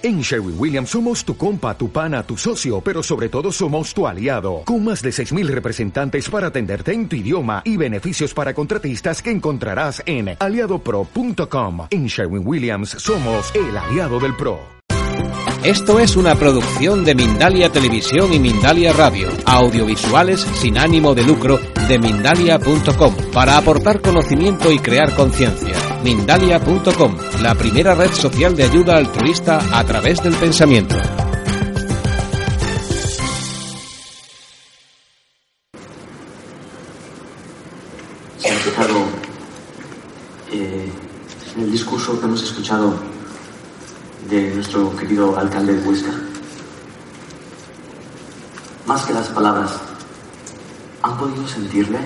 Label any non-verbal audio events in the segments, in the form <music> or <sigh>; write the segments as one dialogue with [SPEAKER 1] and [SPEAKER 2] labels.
[SPEAKER 1] En Sherwin Williams somos tu compa, tu pana, tu socio, pero sobre todo somos tu aliado, con más de 6.000 representantes para atenderte en tu idioma y beneficios para contratistas que encontrarás en aliadopro.com. En Sherwin Williams somos el aliado del PRO.
[SPEAKER 2] Esto es una producción de Mindalia Televisión y Mindalia Radio, audiovisuales sin ánimo de lucro de mindalia.com, para aportar conocimiento y crear conciencia. Mindalia.com, la primera red social de ayuda altruista a través del pensamiento.
[SPEAKER 3] Se ha en el discurso que hemos escuchado de nuestro querido alcalde de Huesca. Más que las palabras, ¿han podido sentirle?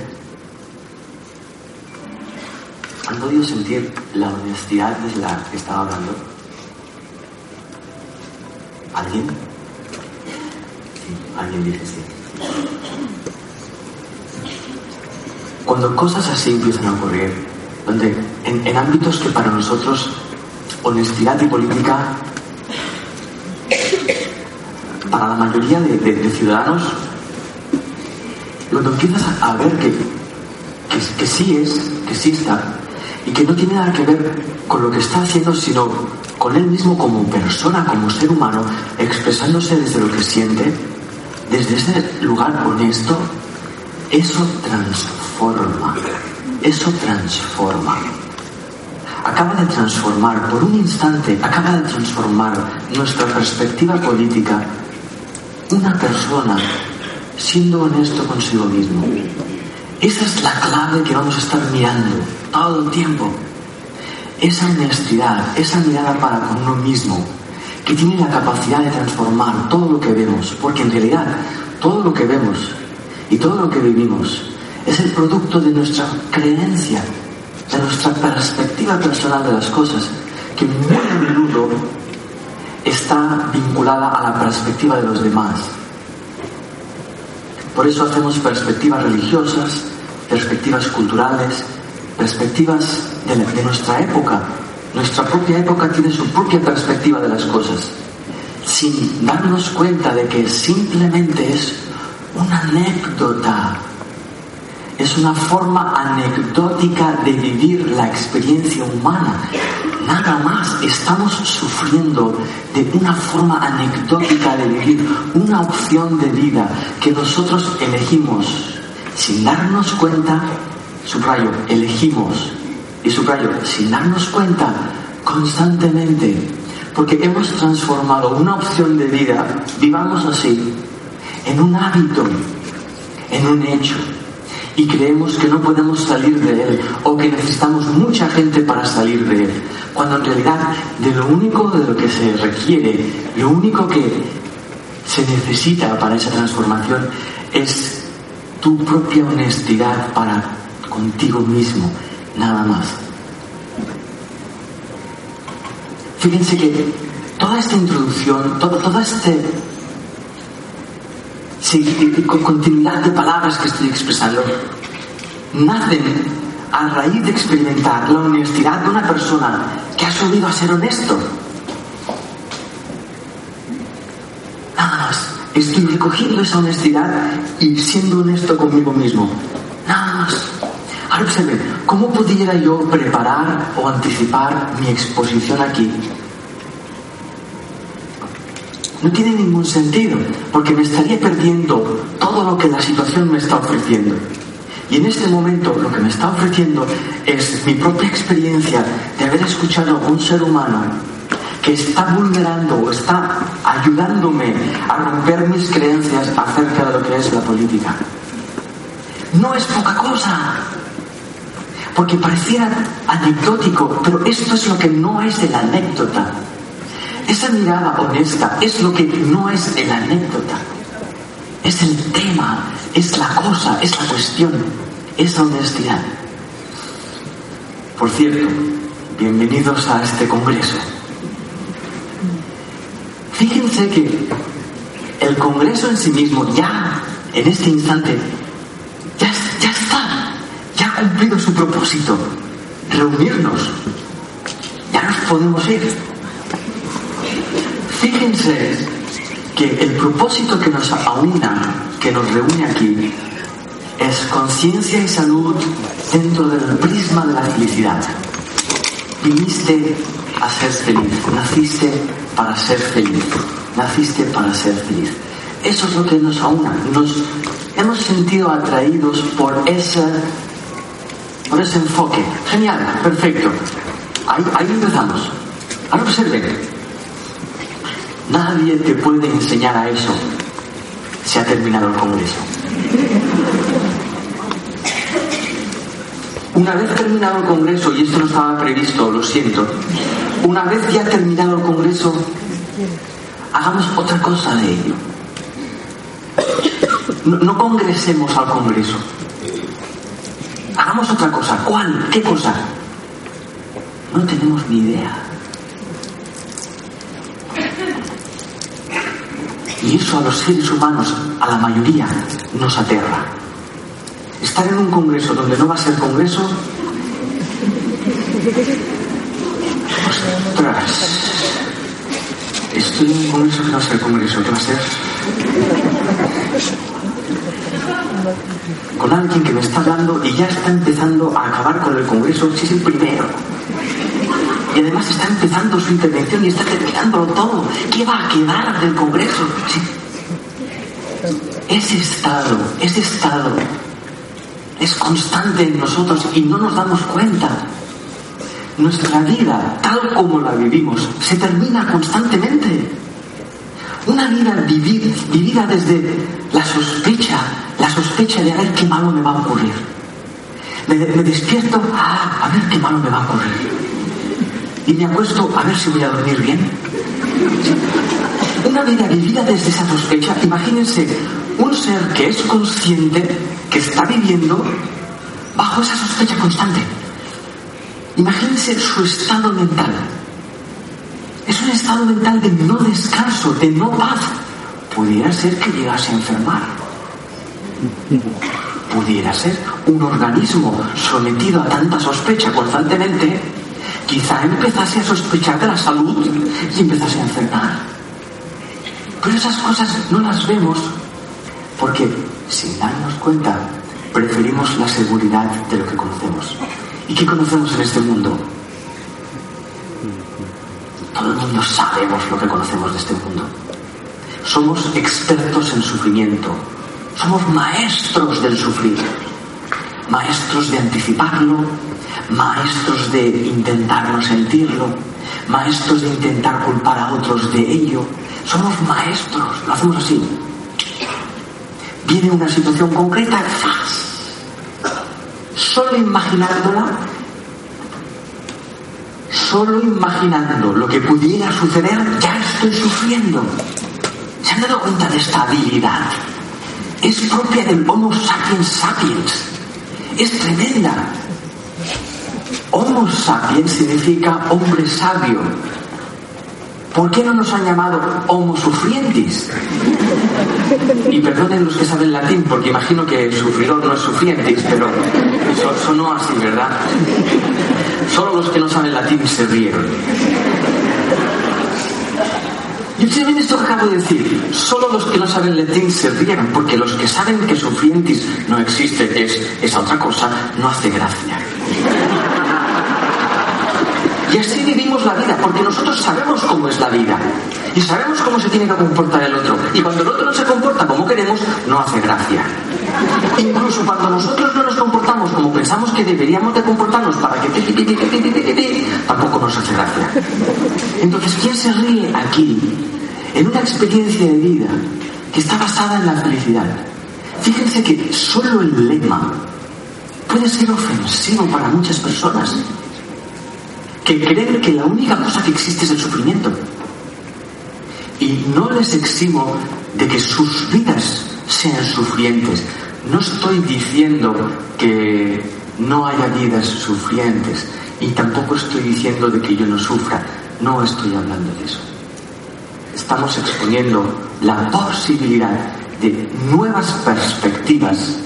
[SPEAKER 3] ¿Han podido sentir la honestidad de la que estaba hablando? ¿Alguien? Sí, alguien dice sí. Cuando cosas así empiezan a ocurrir, donde en, ámbitos que para nosotros honestidad y política, para la mayoría de, ciudadanos, cuando empiezas a, ver que, que sí es, que sí está, y que no tiene nada que ver con lo que está haciendo, sino con él mismo como persona, como ser humano, expresándose desde lo que siente, desde ese lugar honesto, eso transforma, eso transforma. Acaba de transformar, por un instante, acaba de transformar nuestra perspectiva política una persona siendo honesto consigo mismo. Esa es la clave que vamos a estar mirando todo el tiempo. Esa honestidad, esa mirada para con uno mismo, que tiene la capacidad de transformar todo lo que vemos, porque en realidad todo lo que vemos y todo lo que vivimos es el producto de nuestra creencia, de nuestra perspectiva personal de las cosas, que muy a menudo está vinculada a la perspectiva de los demás. Por eso hacemos perspectivas religiosas, perspectivas culturales, perspectivas de, nuestra época. Nuestra propia época tiene su propia perspectiva de las cosas, sin darnos cuenta de que simplemente es una anécdota, es una forma anecdótica de vivir la experiencia humana. Nada más estamos sufriendo de una forma anecdótica de vivir una opción de vida que nosotros elegimos sin darnos cuenta, subrayo, elegimos y subrayo, sin darnos cuenta constantemente, porque hemos transformado una opción de vida, vivamos así, en un hábito, en un hecho y creemos que no podemos salir de él o que necesitamos mucha gente para salir de él, cuando en realidad de lo único de lo que se requiere, lo único que se necesita para esa transformación es tu propia honestidad para contigo mismo, nada más. Fíjense que toda esta introducción, todo, todo este con continuidad de palabras que estoy expresando, nacen a raíz de experimentar la honestidad de una persona que ha subido a ser honesto. Nada más, estoy recogiendo esa honestidad y siendo honesto conmigo mismo. Nada más. Ahora observen, ¿cómo pudiera yo preparar o anticipar mi exposición aquí? No tiene ningún sentido, porque me estaría perdiendo todo lo que la situación me está ofreciendo. Y en este momento lo que me está ofreciendo es mi propia experiencia de haber escuchado a un ser humano que está vulnerando o está ayudándome a romper mis creencias acerca de lo que es la política. No es poca cosa, porque pareciera anecdótico, pero esto es lo que no es de la anécdota. Esa mirada honesta es lo que no es el anécdota. Es el tema, es la cosa, es la cuestión, esa honestidad. Por cierto, bienvenidos a este congreso. Fíjense que el congreso en sí mismo ya, en este instante, ya, ya está, ya ha cumplido su propósito, reunirnos. Ya nos podemos ir. Fíjense que el propósito que nos aúna, que nos reúne aquí, es conciencia y salud dentro del prisma de la felicidad. Viniste a ser feliz, naciste para ser feliz, naciste para ser feliz. Eso es lo que nos aúna. Nos hemos sentido atraídos por ese, por ese enfoque. Genial, perfecto. Ahí empezamos. Ahora observen. Nadie te puede enseñar a eso. Se ha terminado el Congreso. Una vez terminado el Congreso, y esto no estaba previsto, lo siento, una vez ya terminado el Congreso, hagamos otra cosa de ello. No, no congresemos al Congreso. Hagamos otra cosa. ¿Cuál? ¿Qué cosa? No tenemos ni idea. Y eso a los seres humanos, a la mayoría, nos aterra. Estar en un congreso donde no va a ser congreso. Ostras. Estoy en un congreso que no va a ser congreso, ¿qué va a ser? Con alguien que me está hablando y ya está empezando a acabar con el congreso, si es el primero. Y además está empezando su intervención y está terminándolo todo. ¿Qué va a quedar del Congreso? Ese estado, ese estado es constante en nosotros y no nos damos cuenta. Nuestra vida, tal como la vivimos, se termina constantemente. Una vida vivir, vivida desde la sospecha, la sospecha de a ver qué malo me va a ocurrir. Me, despierto, ah, a ver qué malo me va a ocurrir y me acuesto a ver si voy a dormir bien. Una vida vivida desde esa sospecha, imagínense un ser que es consciente, que está viviendo bajo esa sospecha constante. Imagínense su estado mental. Es un estado mental de no descanso, de no paz. Pudiera ser que llegase a enfermar. Pudiera ser un organismo sometido a tanta sospecha constantemente quizá empezase a sospechar de la salud y empezase a enfermar. Pero esas cosas no las vemos porque, sin darnos cuenta, preferimos la seguridad de lo que conocemos. ¿Y qué conocemos en este mundo? Todo el mundo sabemos lo que conocemos de este mundo. Somos expertos en sufrimiento. Somos maestros del sufrir. Maestros de anticiparlo, maestros de intentar no sentirlo, maestros de intentar culpar a otros de ello. Somos maestros, lo hacemos así. Viene una situación concreta, solo imaginándola, solo imaginando lo que pudiera suceder, ya estoy sufriendo. ¿Se han dado cuenta de esta habilidad? Es propia del Homo sapiens sapiens. Es tremenda. Homo sapiens significa hombre sabio. ¿Por qué no nos han llamado Homo sufrientis? Y perdonen los que saben latín, porque imagino que sufridor no es sufrientis, pero sonó así, ¿verdad? Solo los que no saben latín se rieron. Y observen esto que acabo de decir. Solo los que no saben latín se rieron, porque los que saben que sufrientis no existe, es esa otra cosa, no hace gracia. Y así vivimos la vida, porque nosotros sabemos cómo es la vida. Y sabemos cómo se tiene que comportar el otro. Y cuando el otro no se comporta como queremos, no hace gracia. Incluso cuando nosotros no nos comportamos como pensamos que deberíamos de comportarnos para que tampoco nos hace gracia. Entonces, ¿quién se ríe aquí en una experiencia de vida que está basada en la felicidad? Fíjense que solo el lema puede ser ofensivo para muchas personas que creen que la única cosa que existe es el sufrimiento. Y no les eximo de que sus vidas sean sufrientes. No estoy diciendo que no haya vidas sufrientes y tampoco estoy diciendo de que yo no sufra. No estoy hablando de eso. Estamos exponiendo la posibilidad de nuevas perspectivas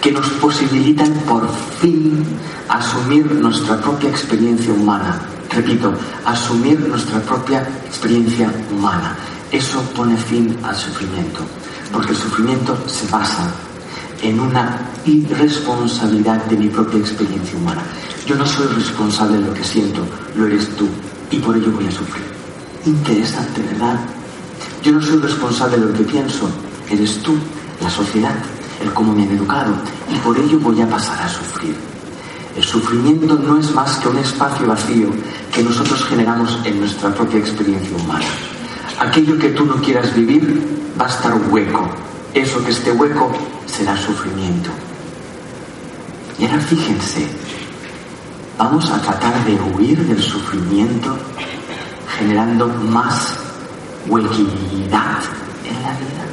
[SPEAKER 3] que nos posibilitan por fin asumir nuestra propia experiencia humana Repito, asumir nuestra propia experiencia humana. Eso pone fin al sufrimiento, porque el sufrimiento se basa en una irresponsabilidad de mi propia experiencia humana. Yo no soy responsable de lo que siento, lo eres tú, y por ello voy a sufrir. Interesante, ¿verdad? Yo no soy responsable de lo que pienso, eres tú, la sociedad, el cómo me han educado, y por ello voy a pasar a sufrir. El sufrimiento no es más que un espacio vacío que nosotros generamos en nuestra propia experiencia humana. Aquello que tú no quieras vivir va a estar hueco. Eso que esté hueco será sufrimiento. Y ahora fíjense, vamos a tratar de huir del sufrimiento generando más huequidad en la vida.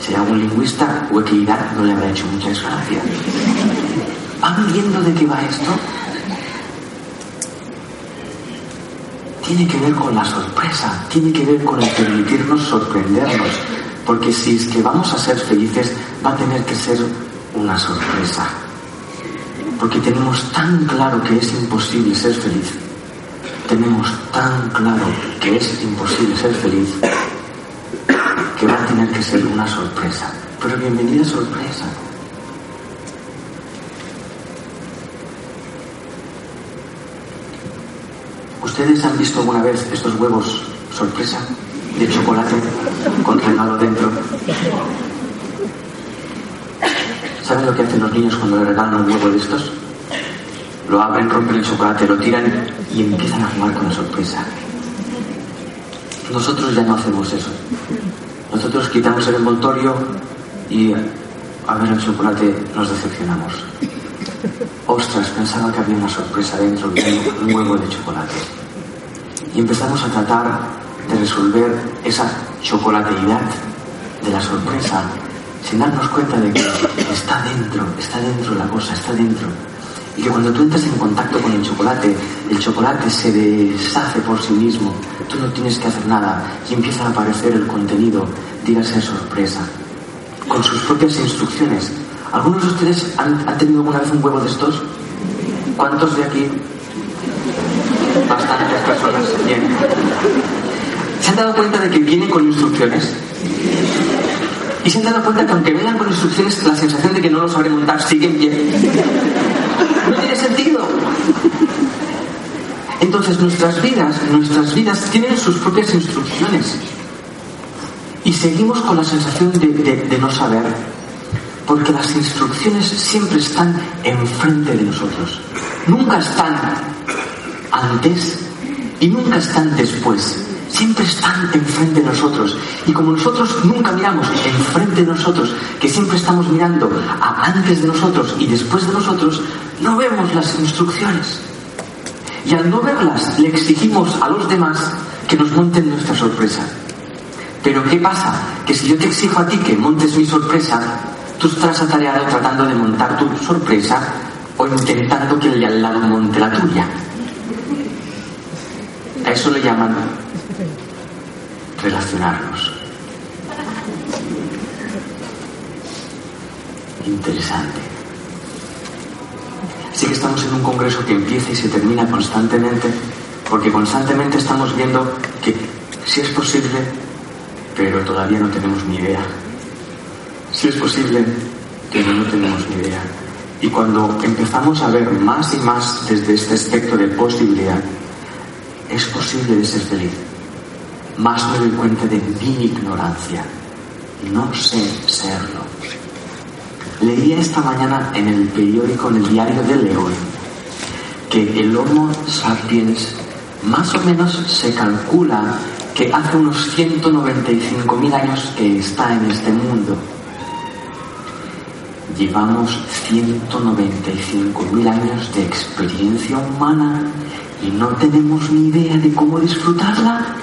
[SPEAKER 3] Si algún lingüista, huequidad no le habrá hecho muchas gracias. ¿Van viendo de qué va esto? Tiene que ver con la sorpresa, tiene que ver con el permitirnos sorprendernos, porque si es que vamos a ser felices, va a tener que ser una sorpresa. Porque tenemos tan claro que es imposible ser feliz. Tenemos tan claro que es imposible ser feliz que va a tener que ser una sorpresa. Pero bienvenida sorpresa. ¿Ustedes han visto alguna vez estos huevos sorpresa de chocolate con regalo dentro? ¿Saben lo que hacen los niños cuando le regalan un huevo de estos? Lo abren, rompen el chocolate, lo tiran y empiezan a jugar con la sorpresa. Nosotros ya no hacemos eso. Nosotros quitamos el envoltorio y a ver el chocolate nos decepcionamos. Ostras, pensaba que había una sorpresa dentro de un huevo de chocolate. Y empezamos a tratar de resolver esa chocolateidad de la sorpresa sin darnos cuenta de que está dentro, está dentro la cosa, está dentro. Y que cuando tú entras en contacto con el chocolate, el chocolate se deshace por sí mismo, tú no tienes que hacer nada y empieza a aparecer el contenido, dígase sorpresa, con sus propias instrucciones. ¿Algunos de ustedes han, han tenido alguna vez un huevo de estos? ¿Cuántos de aquí? Bastantes personas. Bien. ¿Se han dado cuenta de que viene con instrucciones? Y se han dado cuenta que aunque vengan con instrucciones, la sensación de que no lo sabré montar sigue en. No tiene sentido. Entonces nuestras vidas, nuestras vidas tienen sus propias instrucciones. Y seguimos con la sensación de, de no saber. Porque las instrucciones siempre están enfrente de nosotros. Nunca están antes y nunca están después siempre están enfrente de nosotros. Y como nosotros nunca miramos enfrente de nosotros, que siempre estamos mirando a antes de nosotros y después de nosotros, no vemos las instrucciones. Y al no verlas, le exigimos a los demás que nos monten nuestra sorpresa. Pero ¿qué pasa? Que si yo te exijo a ti que montes mi sorpresa, tú estás atareado tratando de montar tu sorpresa o intentando que el de al lado monte la tuya. A eso le llaman relacionarnos. Interesante. Así que estamos en un congreso que empieza y se termina constantemente, porque constantemente estamos viendo que sí es posible, pero todavía no tenemos ni idea. Sí es posible, pero no tenemos ni idea. Y cuando empezamos a ver más y más desde este aspecto de posibilidad, es posible de ser feliz más me doy cuenta de mi ignorancia. No sé serlo. Leía esta mañana en el periódico, en el diario de León, que el Homo sapiens más o menos se calcula que hace unos 195.000 años que está en este mundo. Llevamos 195.000 años de experiencia humana y no tenemos ni idea de cómo disfrutarla.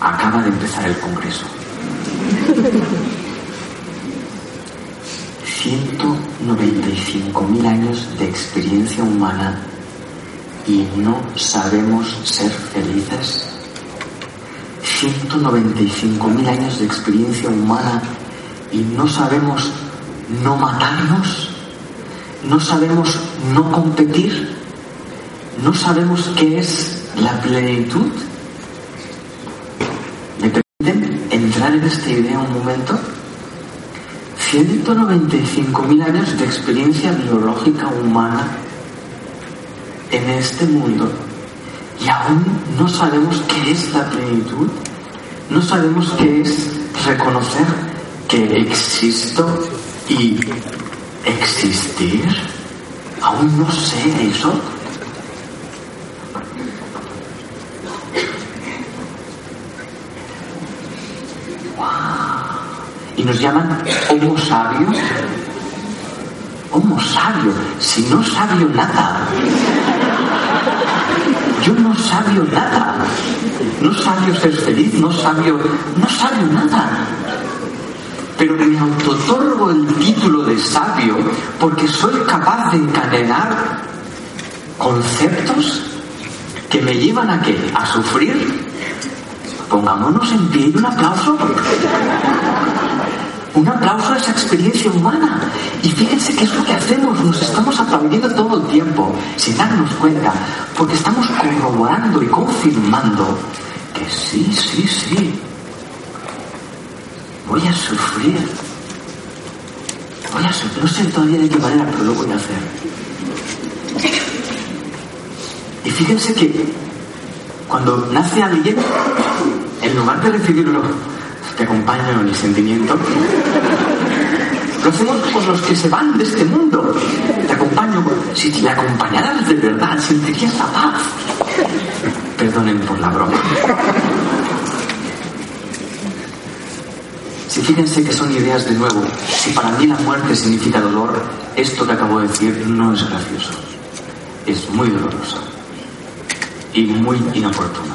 [SPEAKER 3] acaba de empezar el Congreso. 195.000 años de experiencia humana y no sabemos ser felices. 195.000 años de experiencia humana y no sabemos no matarnos. No sabemos no competir, no sabemos qué es la plenitud. ¿Me permiten entrar en esta idea un momento? 195.000 años de experiencia biológica humana en este mundo y aún no sabemos qué es la plenitud, no sabemos qué es reconocer que existo y existir. Aún no sé eso. Y nos llaman Homo sabio. Homo sabio, si no sabio nada. Yo no sabio nada. No sabio ser feliz, no sabio, no sabio nada. Pero me autotorgo el título de sabio porque soy capaz de encadenar conceptos que me llevan a qué? A sufrir. Pongámonos en pie y un aplauso. Un aplauso a esa experiencia humana. Y fíjense qué es lo que hacemos. Nos estamos aplaudiendo todo el tiempo, sin darnos cuenta, porque estamos corroborando y confirmando que sí, sí, sí. Voy a sufrir. Voy a sufrir. No sé todavía de qué manera, pero lo voy a hacer. Y fíjense que cuando nace alguien, en lugar de recibirlo te acompaño en el sentimiento. Lo hacemos con los que se van de este mundo. Te acompaño. Si te acompañaras de verdad, sentirías la paz. Perdonen por la broma. Si fíjense que son ideas de nuevo, si para mí la muerte significa dolor, esto que acabo de decir no es gracioso. Es muy doloroso y muy inoportuno.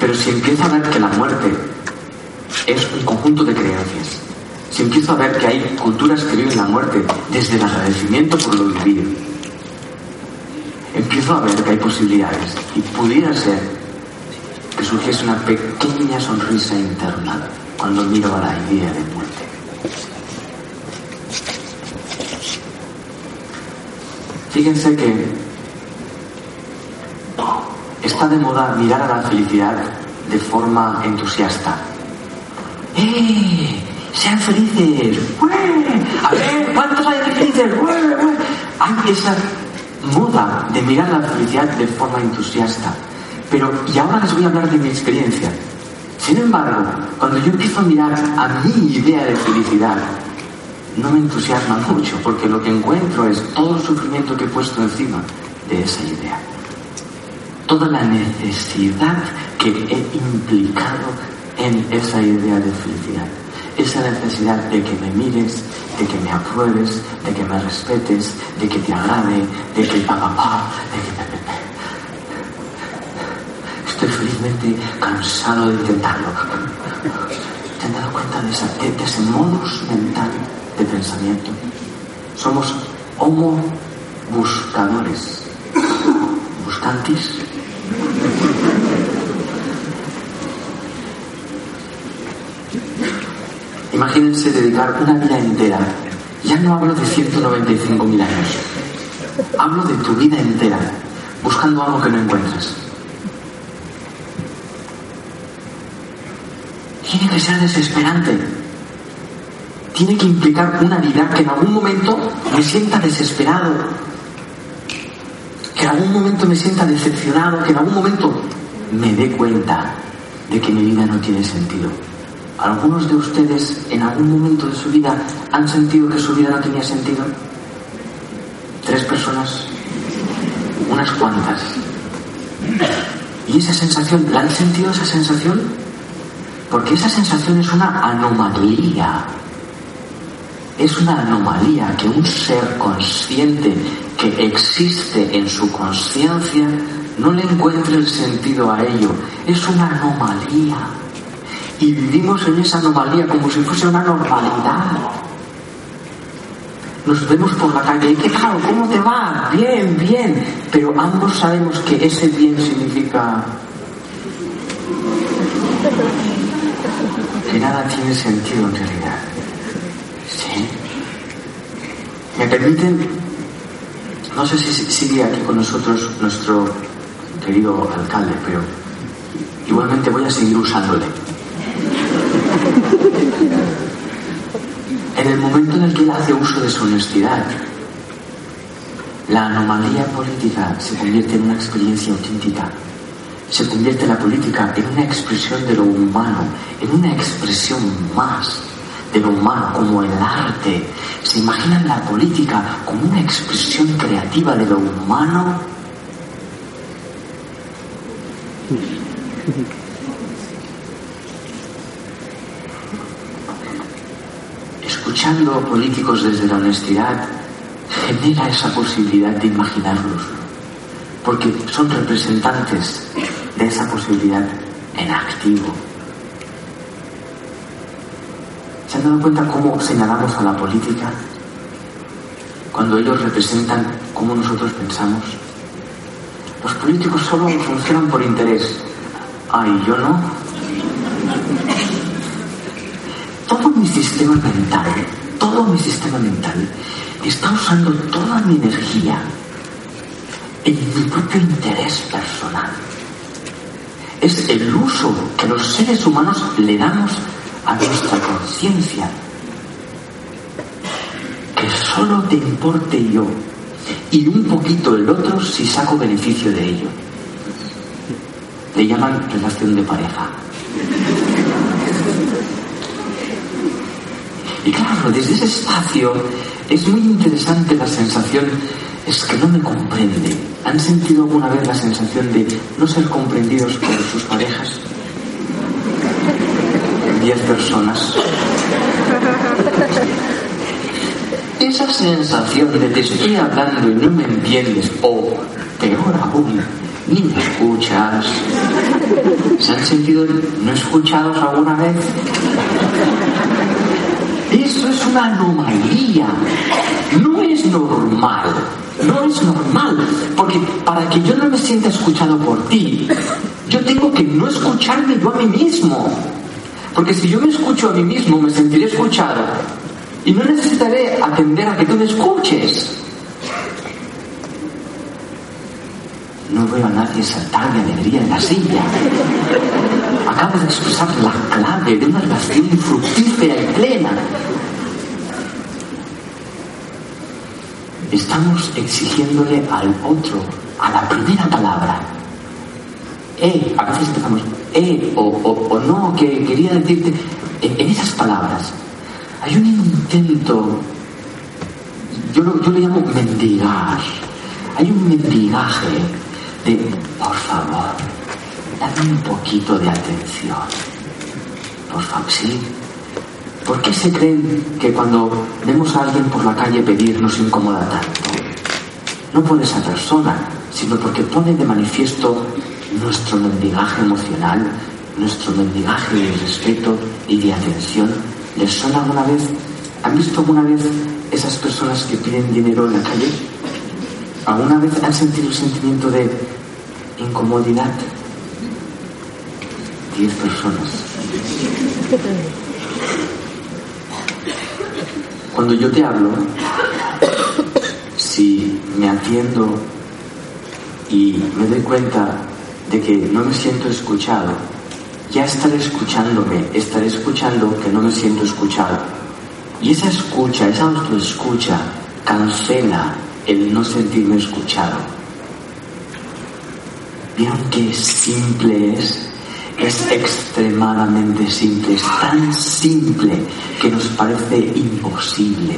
[SPEAKER 3] Pero si empiezo a ver que la muerte es un conjunto de creencias. Si empiezo a ver que hay culturas que viven la muerte desde el agradecimiento por lo vivido, empiezo a ver que hay posibilidades y pudiera ser que surgiese una pequeña sonrisa interna cuando miro a la idea de muerte. Fíjense que está de moda mirar a la felicidad de forma entusiasta ¡Eh! ¡Sean felices! A ver, ¿cuántos hay de felices? Hay esa moda de mirar la felicidad de forma entusiasta. Pero, y ahora les voy a hablar de mi experiencia. Sin embargo, cuando yo empiezo a mirar a mi idea de felicidad, no me entusiasma mucho, porque lo que encuentro es todo el sufrimiento que he puesto encima de esa idea. Toda la necesidad que he implicado en esa idea de felicidad. Esa necesidad de que me mires, de que me apruebes, de que me respetes, de que te agrade, de que papá, pa, de que me, Estoy felizmente cansado de intentarlo. ¿Te han dado cuenta de, esa, de ese modus mental de pensamiento? Somos homo buscadores. Buscantis Imagínense dedicar una vida entera. Ya no hablo de 195.000 años. Hablo de tu vida entera, buscando algo que no encuentras. Que ser desesperante. Tiene que implicar una vida que en algún momento me sienta desesperado. Que en algún momento me sienta decepcionado. Que en algún momento me dé cuenta de que mi vida no tiene sentido. ¿Algunos de ustedes en algún momento de su vida han sentido que su vida no tenía sentido? ¿Tres personas? Unas cuantas. ¿Y esa sensación, la han sentido esa sensación? Porque esa sensación es una anomalía. Es una anomalía que un ser consciente que existe en su conciencia no le encuentre el sentido a ello. Es una anomalía y vivimos en esa anomalía como si fuese una normalidad. Nos vemos por la calle y ¿qué tal? ¿Cómo te va? Bien, bien. Pero ambos sabemos que ese bien significa que nada tiene sentido en realidad. ¿Sí? Me permiten, no sé si sigue aquí con nosotros nuestro querido alcalde, pero igualmente voy a seguir usándole. En el momento en el que él hace uso de su honestidad, la anomalía política se convierte en una experiencia auténtica. Se convierte la política en una expresión de lo humano, en una expresión más de lo humano, como el arte. ¿Se imaginan la política como una expresión creativa de lo humano? escuchando políticos desde la honestidad, genera esa posibilidad de imaginarlos, porque son representantes de esa posibilidad en activo. ¿Se han dado cuenta cómo señalamos a la política? Cuando ellos representan cómo nosotros pensamos. Los políticos solo funcionan por interés. Ay, yo no todo mi sistema mental, todo mi sistema mental está usando toda mi energía en mi propio interés personal. Es el uso que los seres humanos le damos a nuestra conciencia. Que solo te importe yo y un poquito el otro si saco beneficio de ello. Le llaman relación de pareja. Y claro, desde ese espacio es muy interesante la sensación, es que no me comprende. ¿Han sentido alguna vez la sensación de no ser comprendidos por sus parejas? Diez personas. Esa sensación de te estoy hablando y no me entiendes, o peor aún, ni me escuchas. ¿Se han sentido no escuchados alguna vez? Eso es una anomalía. No es normal. No es normal. Porque para que yo no me sienta escuchado por ti, yo tengo que no escucharme yo a mí mismo. Porque si yo me escucho a mí mismo, me sentiré escuchado. Y no necesitaré atender a que tú me escuches. No veo a nadie saltar de alegría en la silla. Acabo de expresar la clave de una relación fructífera y plena. Estamos exigiéndole al otro, a la primera palabra. Eh, a veces empezamos, eh, o, no, que quería decirte, en, esas palabras hay un intento, yo lo, yo lo llamo mendigar, hay un mendigaje de, por favor, dame un poquito de atención. Por favor, sí. ¿Por qué se creen que cuando vemos a alguien por la calle pedir nos incomoda tanto? No por esa persona, sino porque pone de manifiesto nuestro mendigaje emocional, nuestro mendigaje de respeto y de atención. ¿Les suena alguna vez? ¿Han visto alguna vez esas personas que piden dinero en la calle? ¿Alguna vez han sentido el sentimiento de incomodidad? Diez personas. Cuando yo te hablo, si me atiendo y me doy cuenta de que no me siento escuchado, ya estaré escuchándome, estaré escuchando que no me siento escuchado. Y esa escucha, esa autoescucha, cancela el no sentirme escuchado. ¿Vieron qué simple es? Es extremadamente simple, es tan simple que nos parece imposible.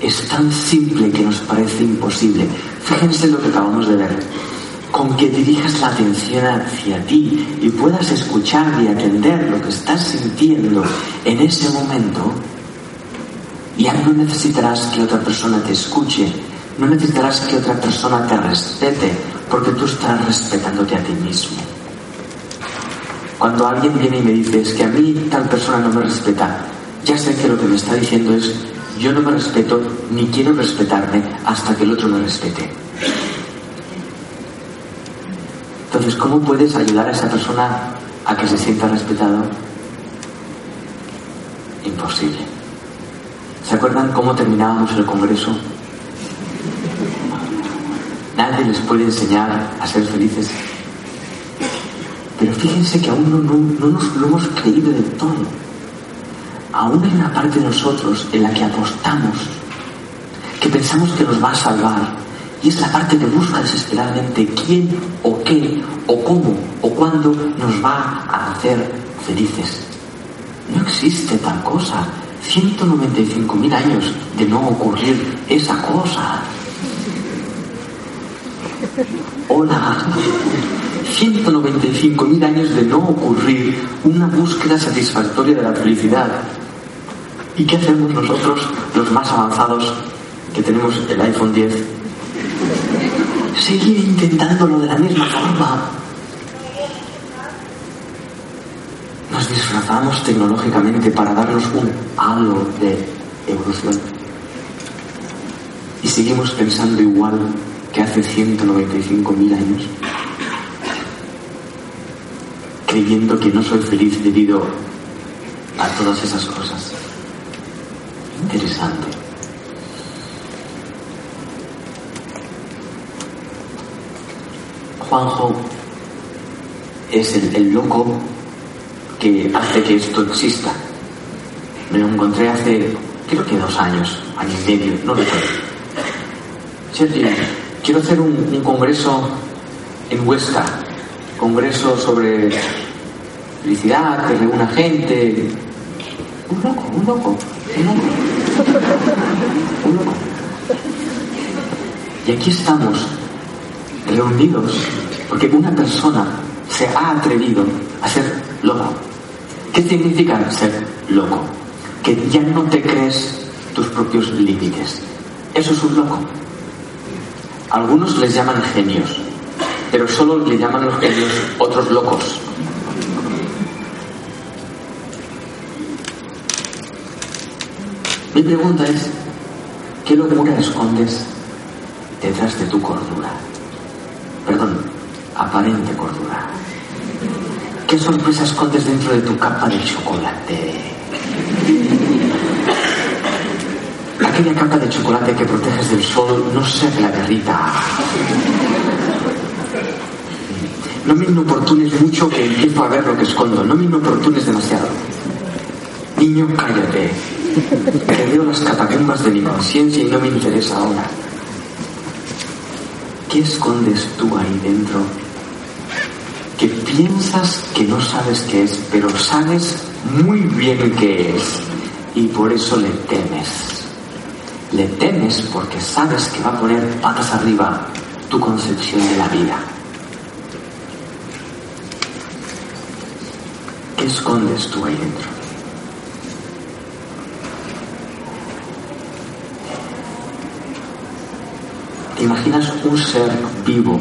[SPEAKER 3] Es tan simple que nos parece imposible. Fíjense lo que acabamos de ver. Con que dirijas la atención hacia ti y puedas escuchar y atender lo que estás sintiendo en ese momento, ya no necesitarás que otra persona te escuche, no necesitarás que otra persona te respete, porque tú estás respetándote a ti mismo. Cuando alguien viene y me dice, es que a mí tal persona no me respeta, ya sé que lo que me está diciendo es, yo no me respeto ni quiero respetarme hasta que el otro me respete. Entonces, ¿cómo puedes ayudar a esa persona a que se sienta respetado? Imposible. ¿Se acuerdan cómo terminábamos el Congreso? Nadie les puede enseñar a ser felices. Pero fíjense que aún no, nos lo hemos creído del todo. Aún hay una parte de nosotros en la que apostamos, que pensamos que nos va a salvar. Y es la parte que busca desesperadamente quién o qué o cómo o cuándo nos va a hacer felices. No existe tal cosa. 195.000 años de no ocurrir esa cosa. Hola. 195.000 años de no ocurrir una búsqueda satisfactoria de la felicidad. ¿Y qué hacemos nosotros, los más avanzados, que tenemos el iPhone 10? Seguir intentándolo de la misma forma. Nos disfrazamos tecnológicamente para darnos un halo de evolución. Y seguimos pensando igual que hace 195.000 años creyendo que no soy feliz debido a todas esas cosas. Interesante. Juanjo es el, loco que hace que esto exista. Me encontré hace, creo que dos años, año y medio, no lo sé. Sergio, quiero hacer un, un congreso en Huesca, congreso sobre felicidad, que reúna gente. Un loco, un loco, un loco. Un loco. Y aquí estamos, reunidos, porque una persona se ha atrevido a ser loco. ¿Qué significa ser loco? Que ya no te crees tus propios límites. Eso es un loco. Algunos les llaman genios, pero solo le llaman los genios otros locos. Mi pregunta es, ¿qué locura escondes detrás de tu cordura? Perdón, aparente cordura. ¿Qué sorpresa escondes dentro de tu capa de chocolate? Aquella capa de chocolate que proteges del sol no se la derrita. No me inoportunes mucho que empiezo a ver lo que escondo. No me inoportunes demasiado. Niño, cállate. Veo las catacumbas de mi conciencia y no me interesa ahora. ¿Qué escondes tú ahí dentro? Que piensas que no sabes qué es, pero sabes muy bien qué es. Y por eso le temes. Le temes porque sabes que va a poner patas arriba tu concepción de la vida. Escondes tú ahí dentro? imaginas un ser vivo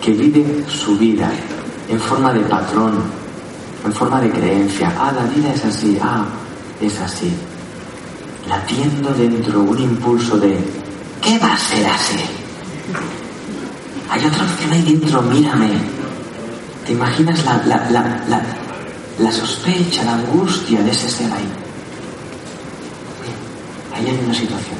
[SPEAKER 3] que vive su vida en forma de patrón, en forma de creencia. Ah, la vida es así, ah, es así. Latiendo dentro un impulso de, ¿qué va a ser así? Hay otra opción ahí dentro, mírame. ¿Te imaginas la, la, la, la sospecha, la angustia de ese ser ahí? Ahí hay una situación.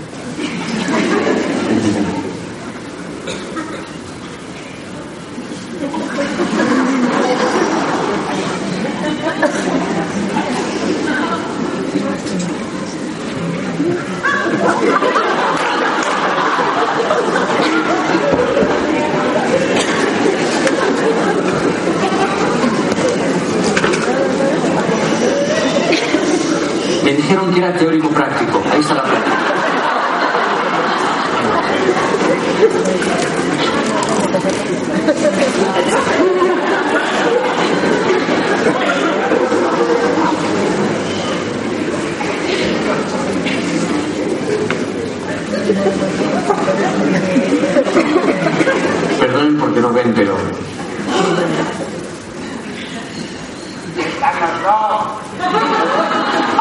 [SPEAKER 3] Me dijeron que era teórico práctico. Ahí está la práctica. Perdonen porque no ven, pero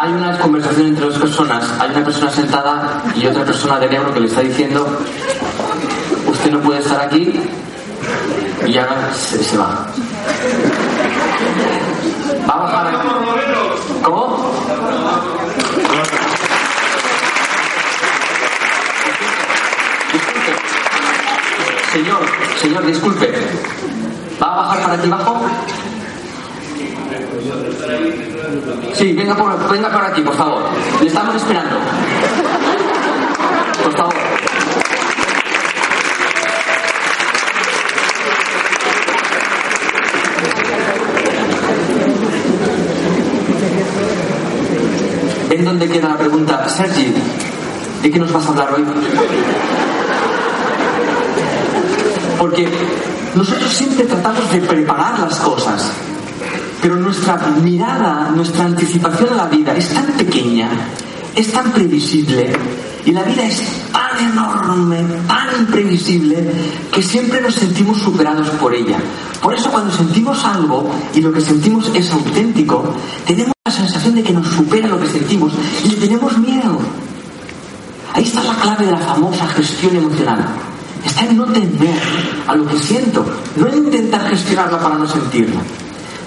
[SPEAKER 3] hay una conversación entre dos personas. Hay una persona sentada y otra persona de negro que le está diciendo, usted no puede estar aquí y ya se, va. Va a bajar. ¿Cómo? Disculpe, Señor, señor, disculpe. ¿Va a bajar para aquí abajo? Sí, venga por, venga por aquí, por favor. Le estamos esperando. Por favor. ¿En dónde queda la pregunta? Sergi, ¿de qué nos vas a hablar hoy? Porque nosotros siempre tratamos de preparar las cosas, pero nuestra mirada, nuestra anticipación a la vida es tan pequeña, es tan previsible, y la vida es tan enorme, tan imprevisible, que siempre nos sentimos superados por ella. Por eso cuando sentimos algo y lo que sentimos es auténtico, tenemos la sensación de que nos supera lo que sentimos y le tenemos miedo. Ahí está la clave de la famosa gestión emocional. Está en no tender a lo que siento, no en intentar gestionarla para no sentirla.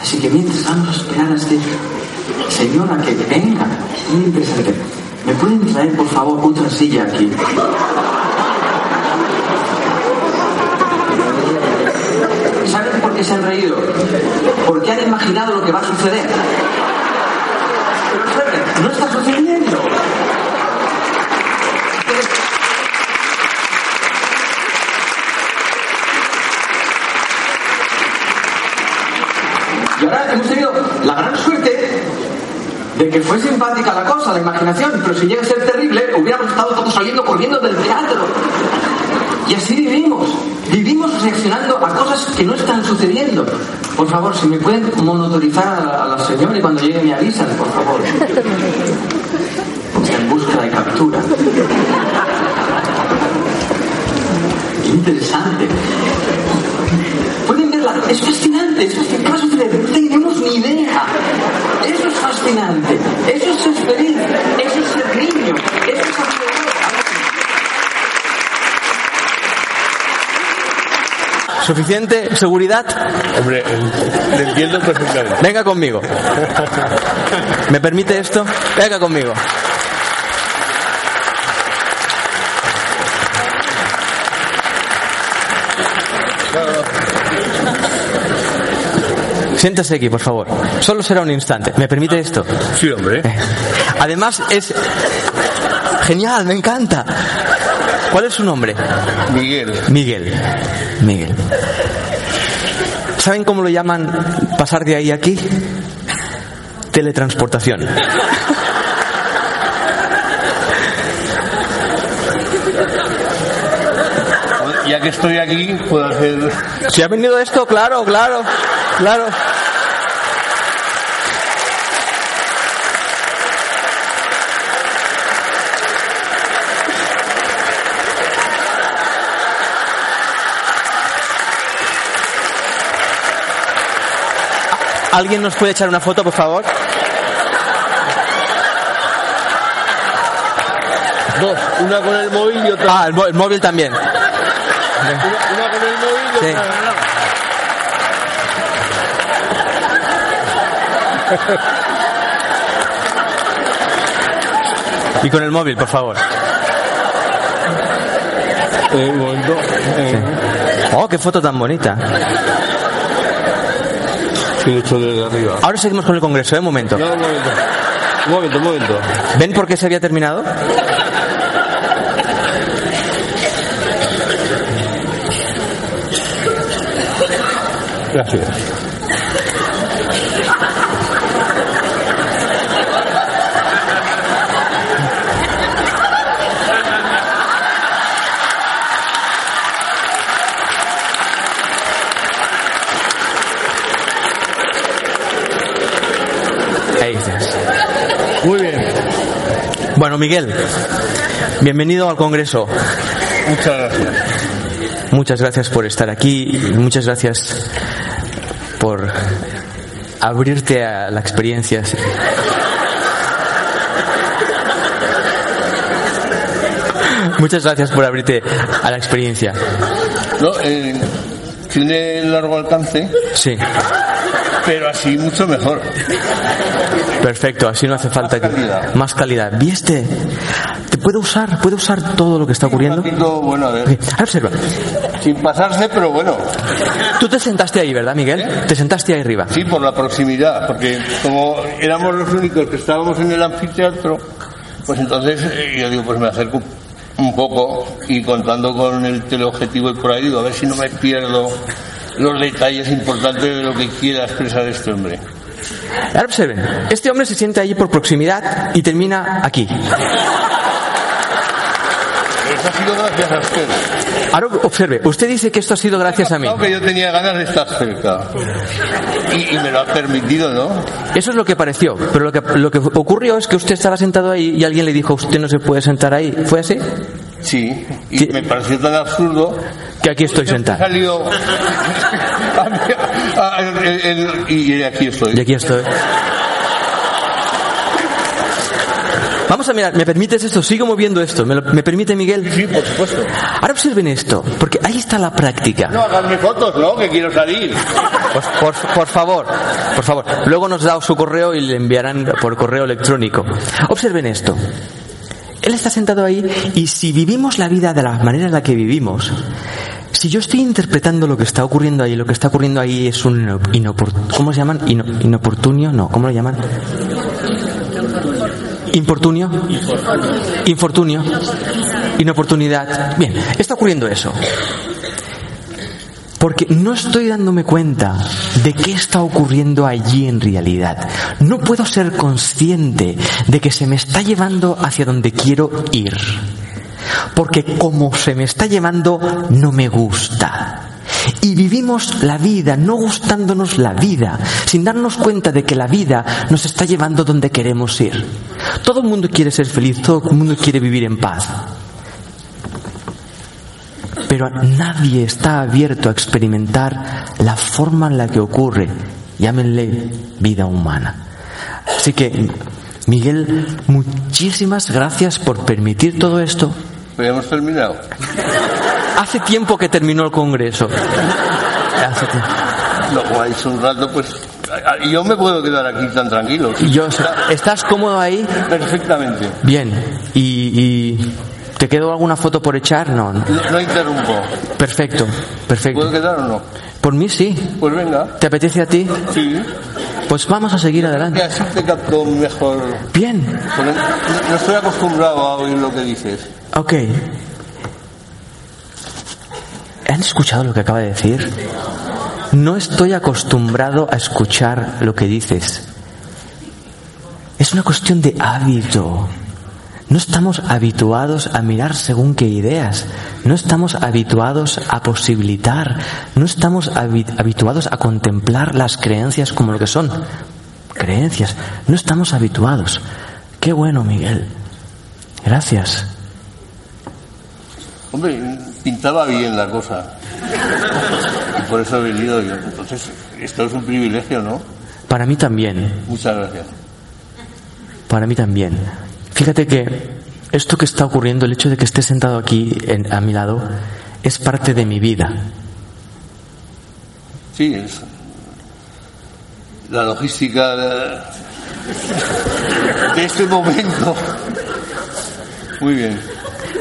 [SPEAKER 3] Así que mientras vamos a esperar a este señor a que venga, muy interesante. ¿Me pueden traer, por favor, otra silla aquí? ¿Saben por qué se han reído? Porque han imaginado lo que va a suceder. Pero esperen, no está sucediendo. Y ahora hemos tenido la gran suerte de que fue simpática la cosa, la imaginación, pero si llega a ser terrible, hubiéramos estado todos saliendo corriendo del teatro. Y así vivimos, vivimos reaccionando a cosas que no están sucediendo. Por favor, si me pueden monitorizar a la, señora y cuando llegue me avisan, por favor. Está en busca de captura. Interesante. Pueden verla, es fascinante, es fascinante. ¿Qué va a suceder? No tenemos ni idea. Eso es fascinante, eso es ser feliz, eso es ser niño, eso es.
[SPEAKER 4] ¿Suficiente seguridad?
[SPEAKER 5] Hombre, te entiendo perfectamente.
[SPEAKER 4] Venga conmigo. ¿Me permite esto? Venga conmigo. Siéntese aquí, por favor. Solo será un instante. ¿Me permite esto?
[SPEAKER 5] Sí, hombre.
[SPEAKER 4] Además es genial, me encanta. ¿Cuál es su nombre?
[SPEAKER 5] Miguel.
[SPEAKER 4] Miguel. Miguel. ¿Saben cómo lo llaman pasar de ahí a aquí? Teletransportación.
[SPEAKER 5] Ya que estoy aquí, puedo hacer.
[SPEAKER 4] ¿Se ha venido esto? Claro, claro, claro. ¿Alguien nos puede echar una foto, por favor?
[SPEAKER 5] Dos. Una con el móvil y otra.
[SPEAKER 4] Ah, el, móvil también.
[SPEAKER 5] Una, una con el móvil y otra lado.
[SPEAKER 4] Y con el móvil, por favor.
[SPEAKER 5] Eh, un momento. Eh,
[SPEAKER 4] Oh, qué foto tan bonita.
[SPEAKER 5] sí, lo he hecho desde arriba.
[SPEAKER 4] Ahora seguimos con el congreso, ¿eh? Un momento.
[SPEAKER 5] No, un momento. Un momento, un momento.
[SPEAKER 4] ¿Ven por qué se había terminado?
[SPEAKER 5] Gracias.
[SPEAKER 4] Ahí estás.
[SPEAKER 5] Muy bien.
[SPEAKER 4] Bueno, Miguel, bienvenido al Congreso.
[SPEAKER 5] Muchas gracias.
[SPEAKER 4] Muchas gracias por estar aquí y muchas gracias por abrirte a la experiencia. Muchas gracias por abrirte a la experiencia.
[SPEAKER 5] No, eh, tiene largo alcance,
[SPEAKER 4] Sí,
[SPEAKER 5] pero así mucho mejor.
[SPEAKER 4] perfecto, así no hace falta que...
[SPEAKER 5] calidad.
[SPEAKER 4] Más calidad. ¿Viste? ¿Te puedo usar? ¿Puedo usar todo lo que está ocurriendo?
[SPEAKER 5] Bueno, a ver.
[SPEAKER 4] Ok, Observa.
[SPEAKER 5] sin pasarse, pero bueno.
[SPEAKER 3] Tú te sentaste ahí, ¿verdad, Miguel? Te sentaste ahí arriba.
[SPEAKER 5] Sí, por la proximidad, porque como éramos los únicos que estábamos en el anfiteatro, pues entonces eh, yo digo, pues me acerco un poco y contando con el teleobjetivo y por ahí, digo, a ver si no me pierdo los detalles importantes de lo que quiera expresar este hombre.
[SPEAKER 3] Ahora observen, este hombre se sienta allí por proximidad y termina aquí.
[SPEAKER 5] Eso ha sido gracias a usted.
[SPEAKER 3] Ahora observe, usted dice que esto ha sido gracias a mí.
[SPEAKER 5] Que yo tenía ganas de estar cerca. Y, y me lo ha permitido, ¿no?
[SPEAKER 3] Eso es lo que pareció, pero lo que, lo que ocurrió es que usted estaba sentado ahí y alguien le dijo, usted no se puede sentar ahí. ¿Fue así?
[SPEAKER 5] Sí, y me pareció tan absurdo.
[SPEAKER 3] Que aquí estoy sentado.
[SPEAKER 5] salido. a mí- a- el- el- y aquí estoy.
[SPEAKER 3] Y aquí estoy. Vamos a mirar, ¿me permites esto? Sigo moviendo esto. ¿Me, lo- me permite Miguel?
[SPEAKER 5] Sí, por supuesto.
[SPEAKER 3] Ahora observen esto, porque ahí está la práctica.
[SPEAKER 5] No haganme fotos, ¿no? Que quiero salir.
[SPEAKER 3] Por, por- por favor, por favor. Luego nos da su correo y le enviarán por correo electrónico. Observen esto. Él está sentado ahí y si vivimos la vida de la manera en la que vivimos, si yo estoy interpretando lo que está ocurriendo ahí, lo que está ocurriendo ahí es un inopor- ¿cómo se llaman? Ino- inoportunio, no, ¿cómo lo llaman? Importunio. Infortunio. Inoportunidad. Bien, está ocurriendo eso. Porque no estoy dándome cuenta de qué está ocurriendo allí en realidad. No puedo ser consciente de que se me está llevando hacia donde quiero ir. Porque como se me está llevando, no me gusta. Y vivimos la vida no gustándonos la vida, sin darnos cuenta de que la vida nos está llevando donde queremos ir. Todo el mundo quiere ser feliz, todo el mundo quiere vivir en paz pero nadie está abierto a experimentar la forma en la que ocurre, llámenle vida humana. Así que, Miguel, muchísimas gracias por permitir todo esto.
[SPEAKER 5] Pues ya hemos terminado.
[SPEAKER 3] Hace tiempo que terminó el Congreso. Hace tiempo.
[SPEAKER 5] No, dicho un rato, pues. Yo me puedo quedar aquí tan tranquilo.
[SPEAKER 3] Y yo, ¿Estás cómodo ahí?
[SPEAKER 5] Perfectamente.
[SPEAKER 3] Bien. ¿Y, y te quedó alguna foto por echar? No, no.
[SPEAKER 5] No, no interrumpo.
[SPEAKER 3] Perfecto,
[SPEAKER 5] ¿Puedo
[SPEAKER 3] perfecto.
[SPEAKER 5] quedar o no?
[SPEAKER 3] Por mí sí.
[SPEAKER 5] Pues venga.
[SPEAKER 3] ¿Te apetece a ti?
[SPEAKER 5] Sí.
[SPEAKER 3] Pues vamos a seguir
[SPEAKER 5] Y
[SPEAKER 3] adelante.
[SPEAKER 5] así te capto mejor.
[SPEAKER 3] Bien.
[SPEAKER 5] No estoy acostumbrado a oír lo que dices.
[SPEAKER 3] Ok. ¿Han escuchado lo que acaba de decir? No estoy acostumbrado a escuchar lo que dices. Es una cuestión de hábito. No estamos habituados a mirar según qué ideas. No estamos habituados a posibilitar. No estamos habi- habituados a contemplar las creencias como lo que son. Creencias. No estamos habituados. Qué bueno, Miguel. Gracias.
[SPEAKER 5] Hombre, pintaba bien la cosa. Y por eso he venido yo. Entonces, esto es un privilegio, ¿no?
[SPEAKER 3] Para mí también,
[SPEAKER 5] Muchas gracias.
[SPEAKER 3] para mí también. Fíjate que esto que está ocurriendo, el hecho de que esté sentado aquí en- a mi lado, es parte de mi vida.
[SPEAKER 5] Sí, es la logística de, de este momento. Muy bien.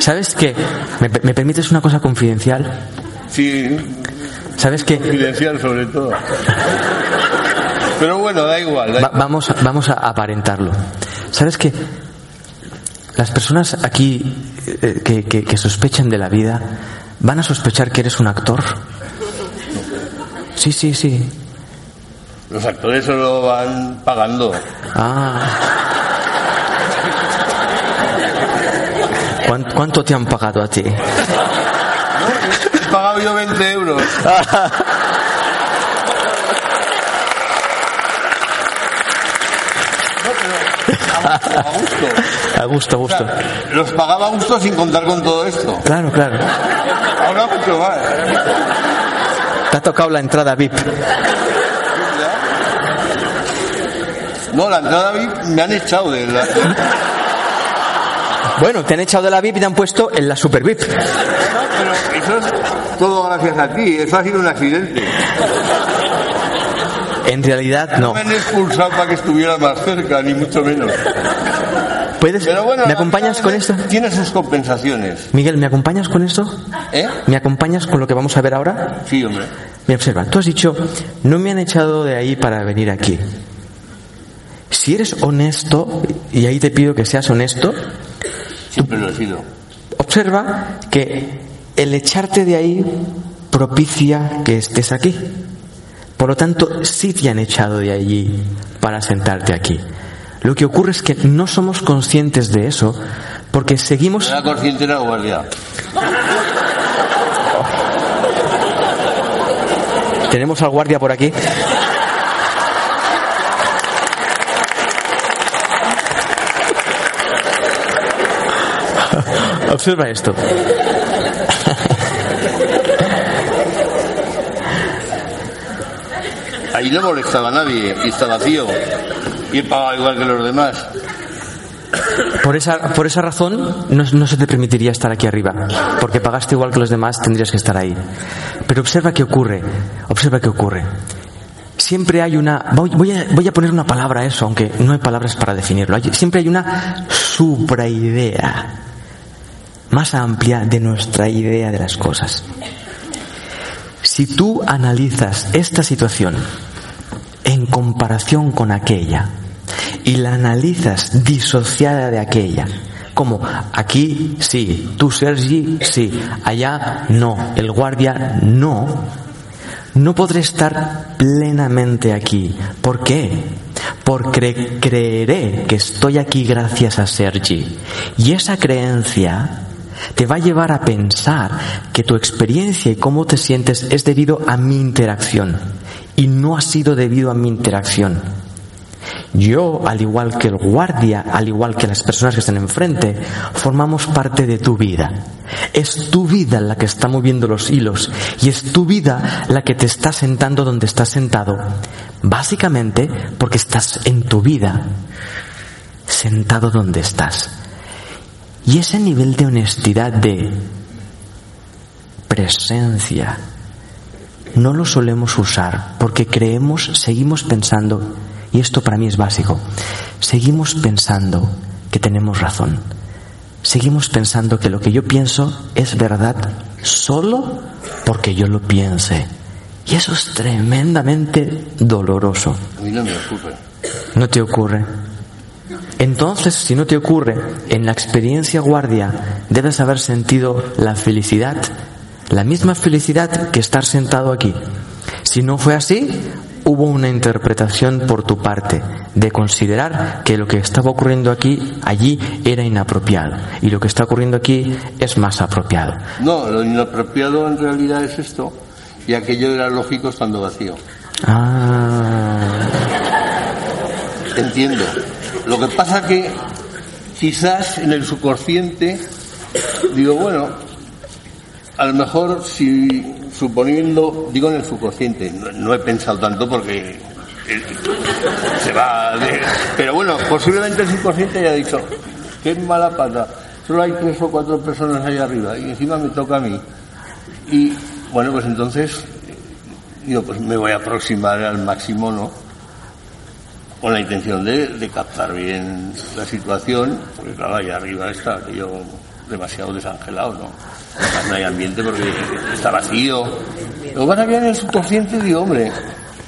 [SPEAKER 3] ¿Sabes qué? ¿Me, me permites una cosa confidencial?
[SPEAKER 5] Sí,
[SPEAKER 3] ¿Sabes qué?
[SPEAKER 5] confidencial sobre todo. Pero bueno, da igual. da
[SPEAKER 3] Va- vamos, a- vamos a aparentarlo. ¿Sabes qué? Las personas aquí eh, que, que- que sospechan de la vida van a sospechar que eres un actor. Sí, sí, sí.
[SPEAKER 5] Los actores se lo van pagando.
[SPEAKER 3] Ah. ¿Cuán- ¿Cuánto te han pagado a ti?
[SPEAKER 5] He pagado yo 20 euros. <laughs> No, pero a gusto.
[SPEAKER 3] A gusto, a
[SPEAKER 5] O
[SPEAKER 3] gusto.
[SPEAKER 5] sea, los pagaba a gusto sin contar con todo esto.
[SPEAKER 3] Claro, claro.
[SPEAKER 5] Ahora mucho más.
[SPEAKER 3] Te ha tocado la entrada VIP.
[SPEAKER 5] No, la entrada VIP me han echado de la...
[SPEAKER 3] Bueno, te han echado de la VIP y te han puesto en la Super VIP.
[SPEAKER 5] Pero eso es todo gracias a ti. Eso ha sido un accidente.
[SPEAKER 3] En realidad no.
[SPEAKER 5] No me han expulsado para que estuviera más cerca, ni mucho menos.
[SPEAKER 3] ¿Puedes?
[SPEAKER 5] Pero bueno,
[SPEAKER 3] ¿Me acompañas con esto?
[SPEAKER 5] Tiene sus compensaciones.
[SPEAKER 3] Miguel, ¿me acompañas con esto?
[SPEAKER 5] ¿Eh?
[SPEAKER 3] ¿Me acompañas con lo que vamos a ver ahora?
[SPEAKER 5] Sí, hombre.
[SPEAKER 3] Me observa, tú has dicho, no me han echado de ahí para venir aquí. Si eres honesto, y ahí te pido que seas honesto,
[SPEAKER 5] Siempre lo he sido.
[SPEAKER 3] observa que el echarte de ahí propicia que estés aquí. Por lo tanto, sí te han echado de allí para sentarte aquí. Lo que ocurre es que no somos conscientes de eso porque seguimos
[SPEAKER 5] Era consciente la guardia.
[SPEAKER 3] Tenemos al guardia por aquí. Observa esto.
[SPEAKER 5] Ahí no molestaba a nadie y está vacío. Y he pagado igual que los demás.
[SPEAKER 3] Por esa, por esa razón no, no se te permitiría estar aquí arriba, porque pagaste igual que los demás, tendrías que estar ahí. Pero observa qué ocurre, observa qué ocurre. Siempre hay una, voy, voy a, voy a poner una palabra a eso, aunque no hay palabras para definirlo. Hay- siempre hay una supraidea más amplia de nuestra idea de las cosas. Si tú analizas esta situación en comparación con aquella y la analizas disociada de aquella, como aquí sí, tú Sergi sí, allá no, el guardia no, no podré estar plenamente aquí. ¿Por qué? Porque creeré que estoy aquí gracias a Sergi. Y esa creencia te va a llevar a pensar que tu experiencia y cómo te sientes es debido a mi interacción y no ha sido debido a mi interacción. Yo, al igual que el guardia, al igual que las personas que están enfrente, formamos parte de tu vida. Es tu vida la que está moviendo los hilos y es tu vida la que te está sentando donde estás sentado. Básicamente porque estás en tu vida, sentado donde estás. Y ese nivel de honestidad, de presencia, no lo solemos usar porque creemos, seguimos pensando, y esto para mí es básico, seguimos pensando que tenemos razón. Seguimos pensando que lo que yo pienso es verdad solo porque yo lo piense. Y eso es tremendamente doloroso.
[SPEAKER 5] A mí no me ocurre.
[SPEAKER 3] ¿No te ocurre? Entonces, si no te ocurre, en la experiencia guardia debes haber sentido la felicidad, la misma felicidad que estar sentado aquí. Si no fue así, hubo una interpretación por tu parte de considerar que lo que estaba ocurriendo aquí, allí, era inapropiado. Y lo que está ocurriendo aquí es más apropiado.
[SPEAKER 5] No, lo inapropiado en realidad es esto. Y aquello era lógico estando vacío.
[SPEAKER 3] Ah,
[SPEAKER 5] Entiendo. Lo que pasa que quizás en el subconsciente digo, bueno, a lo mejor si suponiendo, digo en el subconsciente, no, he pensado tanto porque eh, se va de- pero bueno, posiblemente el subconsciente haya dicho, qué mala pata, solo hay tres o cuatro personas ahí arriba y encima me toca a mí. Y bueno, pues entonces digo, pues me voy a aproximar al máximo, ¿no? Con la intención de, de captar bien la situación, porque claro, allá arriba está aquello demasiado desangelado, ¿no? Además, no hay ambiente porque está vacío. Lo pasa es que en el subconsciente digo, hombre,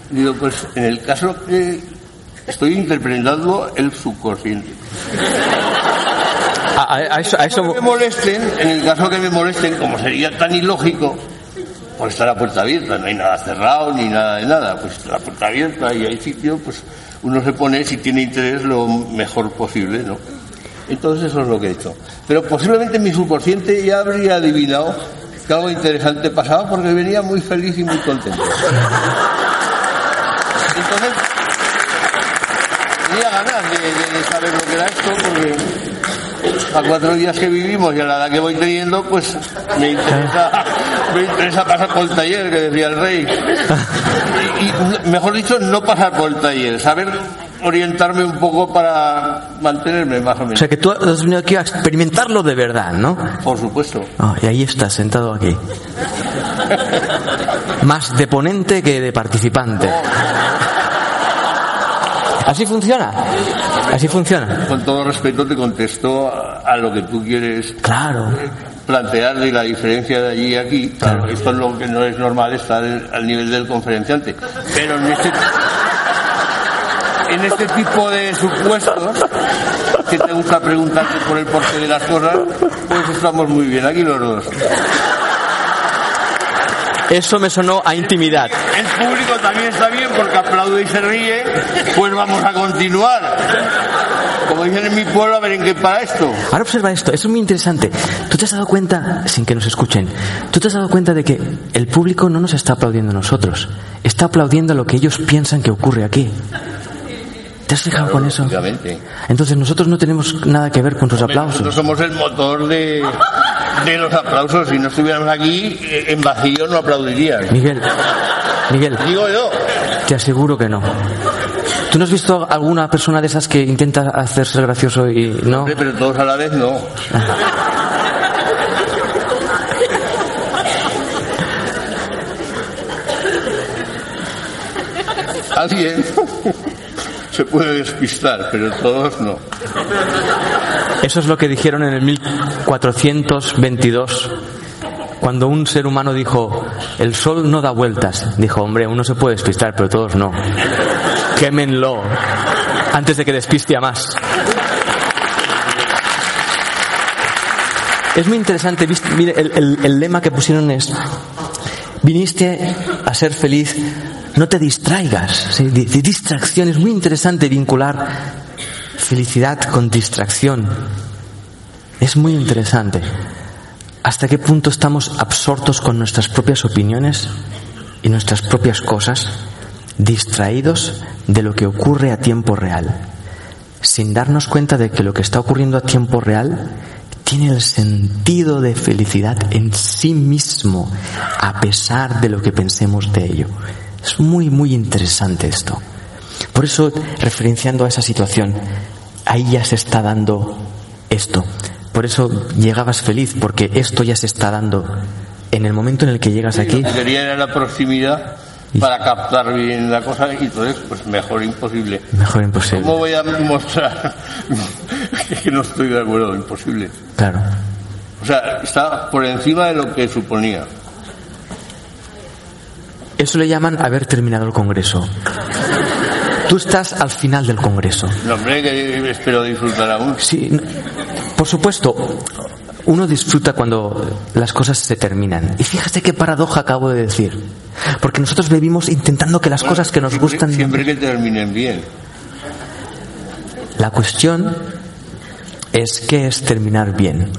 [SPEAKER 5] digo, pues en el caso que estoy interpretando el subconsciente.
[SPEAKER 3] a, a- a eso, a eso-
[SPEAKER 5] que me molesten, en el caso que me molesten, como sería tan ilógico, pues está la puerta abierta, no hay nada cerrado ni nada de nada, pues está la puerta abierta y hay sitio, pues uno se pone si tiene interés lo mejor posible, ¿no? Entonces eso es lo que he hecho. Pero posiblemente mi subconsciente ya habría adivinado que algo interesante pasaba porque venía muy feliz y muy contento. Entonces, tenía ganas de, de- saber lo que era esto porque a cuatro días que vivimos y a la edad que voy teniendo, pues me interesa, me interesa pasar por el taller, que decía el rey. Y, y, mejor dicho, no pasar por el taller, saber orientarme un poco para mantenerme más o
[SPEAKER 3] o
[SPEAKER 5] menos.
[SPEAKER 3] sea que tú has venido aquí a experimentarlo de verdad, ¿no?
[SPEAKER 5] Por supuesto.
[SPEAKER 3] Ah, y ahí estás, sentado aquí. Más de ponente que de participante. Así funciona. Así funciona.
[SPEAKER 5] Con todo respeto te contesto a, lo que tú quieres
[SPEAKER 3] Claro.
[SPEAKER 5] plantear de la diferencia de allí y aquí. Claro,
[SPEAKER 3] Claro.
[SPEAKER 5] esto es lo que no es normal estar al nivel del conferenciante. Pero en este, en este tipo de supuestos que te gusta preguntarte por el porqué de las cosas, pues estamos muy bien aquí los dos.
[SPEAKER 3] Eso me sonó a intimidad.
[SPEAKER 5] El público también está bien porque aplaude y se ríe, pues vamos a continuar. Como dicen en mi pueblo, a ver en qué para esto.
[SPEAKER 3] Ahora observa esto, eso es muy interesante. ¿Tú te has dado cuenta, sin que nos escuchen, tú te has dado cuenta de que el público no nos está aplaudiendo a nosotros, está aplaudiendo lo que ellos piensan que ocurre aquí? ¿Te has fijado con eso?
[SPEAKER 5] Obviamente.
[SPEAKER 3] Entonces nosotros no tenemos nada que ver con sus
[SPEAKER 5] Nosotros
[SPEAKER 3] aplausos.
[SPEAKER 5] somos el motor de, de los aplausos. Si no estuviéramos aquí, eh, en vacío no aplaudirían.
[SPEAKER 3] Miguel, Miguel,
[SPEAKER 5] Digo yo.
[SPEAKER 3] te aseguro que no. ¿Tú no has visto alguna persona de esas que intenta hacerse gracioso y no?
[SPEAKER 5] Hombre, pero todos a la vez no. <laughs> Alguien se puede despistar, pero todos no.
[SPEAKER 3] Eso es lo que dijeron en el 1422, cuando un ser humano dijo, el sol no da vueltas. Dijo, hombre, uno se puede despistar, pero todos no. Quémenlo antes de que despiste a más. Es muy interesante, mire, el lema que pusieron es, viniste a ser feliz, no te distraigas. ¿sí? Di- di- Distracción, es muy interesante vincular felicidad con distracción. Es muy interesante. ¿Hasta qué punto estamos absortos con nuestras propias opiniones y nuestras propias cosas, distraídos de lo que ocurre a tiempo real, sin darnos cuenta de que lo que está ocurriendo a tiempo real tiene el sentido de felicidad en sí mismo, a pesar de lo que pensemos de ello? Es muy, muy interesante esto. Por eso, referenciando a esa situación, ahí ya se está dando esto. Por eso llegabas feliz, porque esto ya se está dando. En el momento en el que llegas aquí,
[SPEAKER 5] Lo que quería era la proximidad para captar bien la cosa y entonces, pues mejor imposible.
[SPEAKER 3] mejor imposible.
[SPEAKER 5] ¿Cómo voy a mostrar <laughs> que no estoy de acuerdo? Imposible.
[SPEAKER 3] Claro.
[SPEAKER 5] O sea, está por encima de lo que suponía.
[SPEAKER 3] Eso le llaman haber terminado el Congreso. Tú estás al final del Congreso.
[SPEAKER 5] No, hombre, que espero disfrutar aún.
[SPEAKER 3] Sí, por supuesto, uno disfruta cuando las cosas se terminan. Y fíjate qué paradoja acabo de decir. Porque nosotros vivimos intentando que las cosas que nos
[SPEAKER 5] Siempre-
[SPEAKER 3] gustan...
[SPEAKER 5] Siempre que terminen bien.
[SPEAKER 3] La cuestión es qué es terminar bien.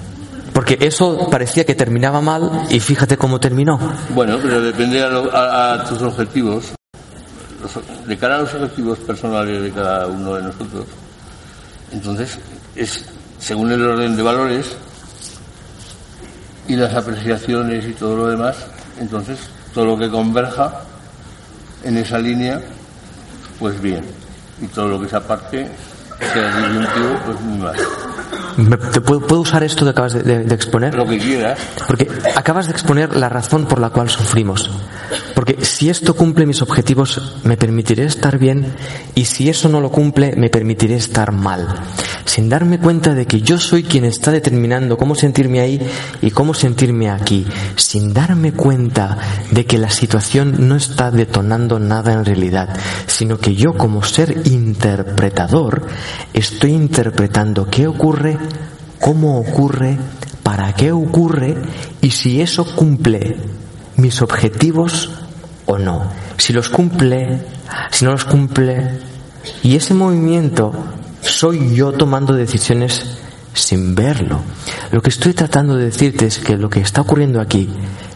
[SPEAKER 3] Porque eso parecía que terminaba mal y fíjate cómo terminó.
[SPEAKER 5] Bueno, pero depende a, a- tus objetivos. De cara a los objetivos personales de cada uno de nosotros. Entonces, es según el orden de valores y las apreciaciones y todo lo demás, entonces todo lo que converja en esa línea, pues bien. Y todo lo que se aparte, sea pues muy mal.
[SPEAKER 3] Me- ¿Te puedo, puedo usar esto que acabas de- de- de exponer?
[SPEAKER 5] Lo que quieras,
[SPEAKER 3] Porque acabas de exponer la razón por la cual sufrimos. Porque si esto cumple mis objetivos, me permitiré estar bien y si eso no lo cumple, me permitiré estar mal. Sin darme cuenta de que yo soy quien está determinando cómo sentirme ahí y cómo sentirme aquí. Sin darme cuenta de que la situación no está detonando nada en realidad, sino que yo como ser interpretador estoy interpretando qué ocurre, cómo ocurre, para qué ocurre y si eso cumple mis objetivos o no. Si los cumple, si no los cumple. Y ese movimiento soy yo tomando decisiones sin verlo. Lo que estoy tratando de decirte es que lo que está ocurriendo aquí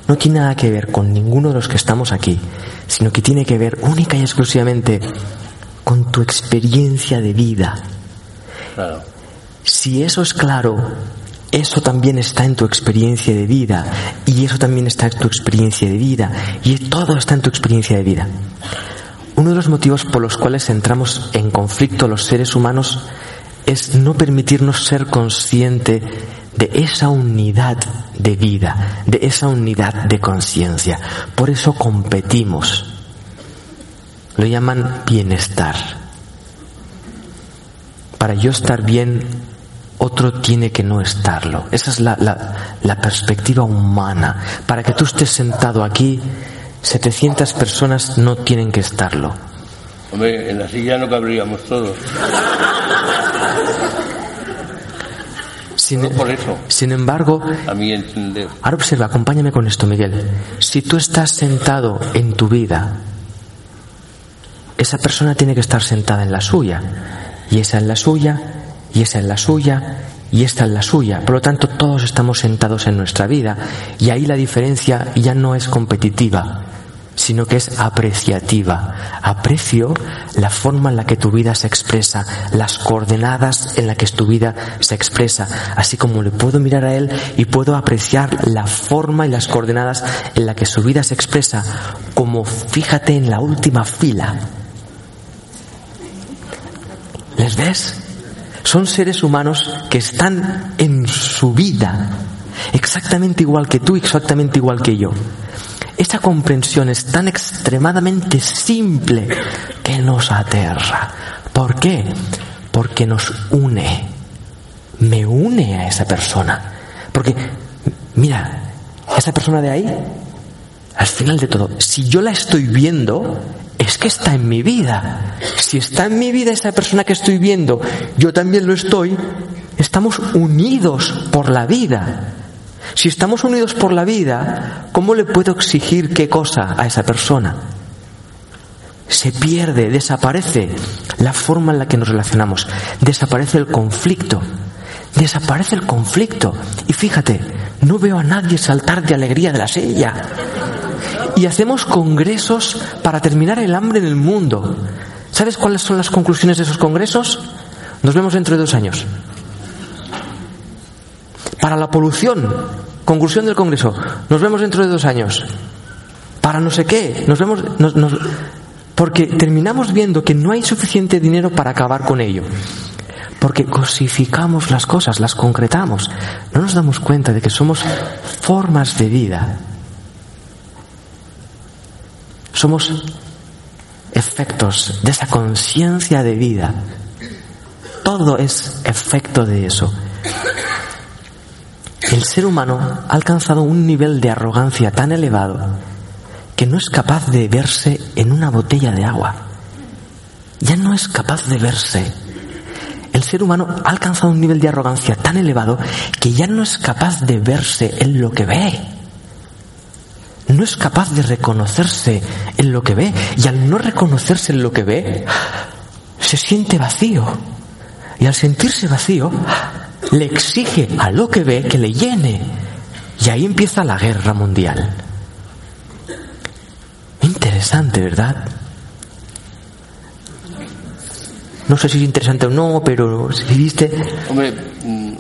[SPEAKER 3] no tiene nada que ver con ninguno de los que estamos aquí, sino que tiene que ver única y exclusivamente con tu experiencia de vida.
[SPEAKER 5] claro.
[SPEAKER 3] Si eso es claro, eso también está en tu experiencia de vida y eso también está en tu experiencia de vida y todo está en tu experiencia de vida. Uno de los motivos por los cuales entramos en conflicto los seres humanos es no permitirnos ser consciente de esa unidad de vida, de esa unidad de conciencia. Por eso competimos. Lo llaman bienestar. para yo estar bien, otro tiene que no estarlo. Esa es la, la, perspectiva humana. Para que tú estés sentado aquí, 700 personas no tienen que estarlo.
[SPEAKER 5] Hombre, en la silla no cabríamos todos.
[SPEAKER 3] Sin,
[SPEAKER 5] por eso.
[SPEAKER 3] sin embargo,
[SPEAKER 5] a mí entender.
[SPEAKER 3] ahora observa, acompáñame con esto, Miguel. Si tú estás sentado en tu vida, esa persona tiene que estar sentada en la suya, y esa en la suya, y esa en la suya, y esta en la suya. Por lo tanto, todos estamos sentados en nuestra vida, y ahí la diferencia ya no es competitiva, sino que es apreciativa. Aprecio la forma en la que tu vida se expresa, las coordenadas en las que tu vida se expresa, así como le puedo mirar a él y puedo apreciar la forma y las coordenadas en la que su vida se expresa, como fíjate en la última fila. ¿Les ves? Son seres humanos que están en su vida exactamente igual que tú, exactamente igual que yo. Esa comprensión es tan extremadamente simple que nos aterra. ¿Por qué? Porque nos une. Me une a esa persona. Porque, mira, esa persona de ahí, al final de todo, si yo la estoy viendo, es que está en mi vida. Si está en mi vida esa persona que estoy viendo, yo también lo estoy, estamos unidos por la vida. Si estamos unidos por la vida, ¿cómo le puedo exigir qué cosa a esa persona? Se pierde, desaparece la forma en la que nos relacionamos, desaparece el conflicto, desaparece el conflicto. Y fíjate, no veo a nadie saltar de alegría de la silla. Y hacemos congresos para terminar el hambre en el mundo. ¿Sabes cuáles son las conclusiones de esos congresos? Nos vemos dentro de dos años. Para la polución, conclusión del Congreso, nos vemos dentro de dos años. Para no sé qué, nos vemos, porque terminamos viendo que no hay suficiente dinero para acabar con ello. Porque cosificamos las cosas, las concretamos. No nos damos cuenta de que somos formas de vida. Somos efectos de esa conciencia de vida. Todo es efecto de eso. El ser humano ha alcanzado un nivel de arrogancia tan elevado que no es capaz de verse en una botella de agua. Ya no es capaz de verse. El ser humano ha alcanzado un nivel de arrogancia tan elevado que ya no es capaz de verse en lo que ve. No es capaz de reconocerse en lo que ve. Y al no reconocerse en lo que ve, se siente vacío. Y al sentirse vacío, le exige a lo que ve que le llene. Y ahí empieza la guerra mundial. Interesante, ¿verdad? No sé si es interesante o no, pero si viste.
[SPEAKER 5] Hombre, mm,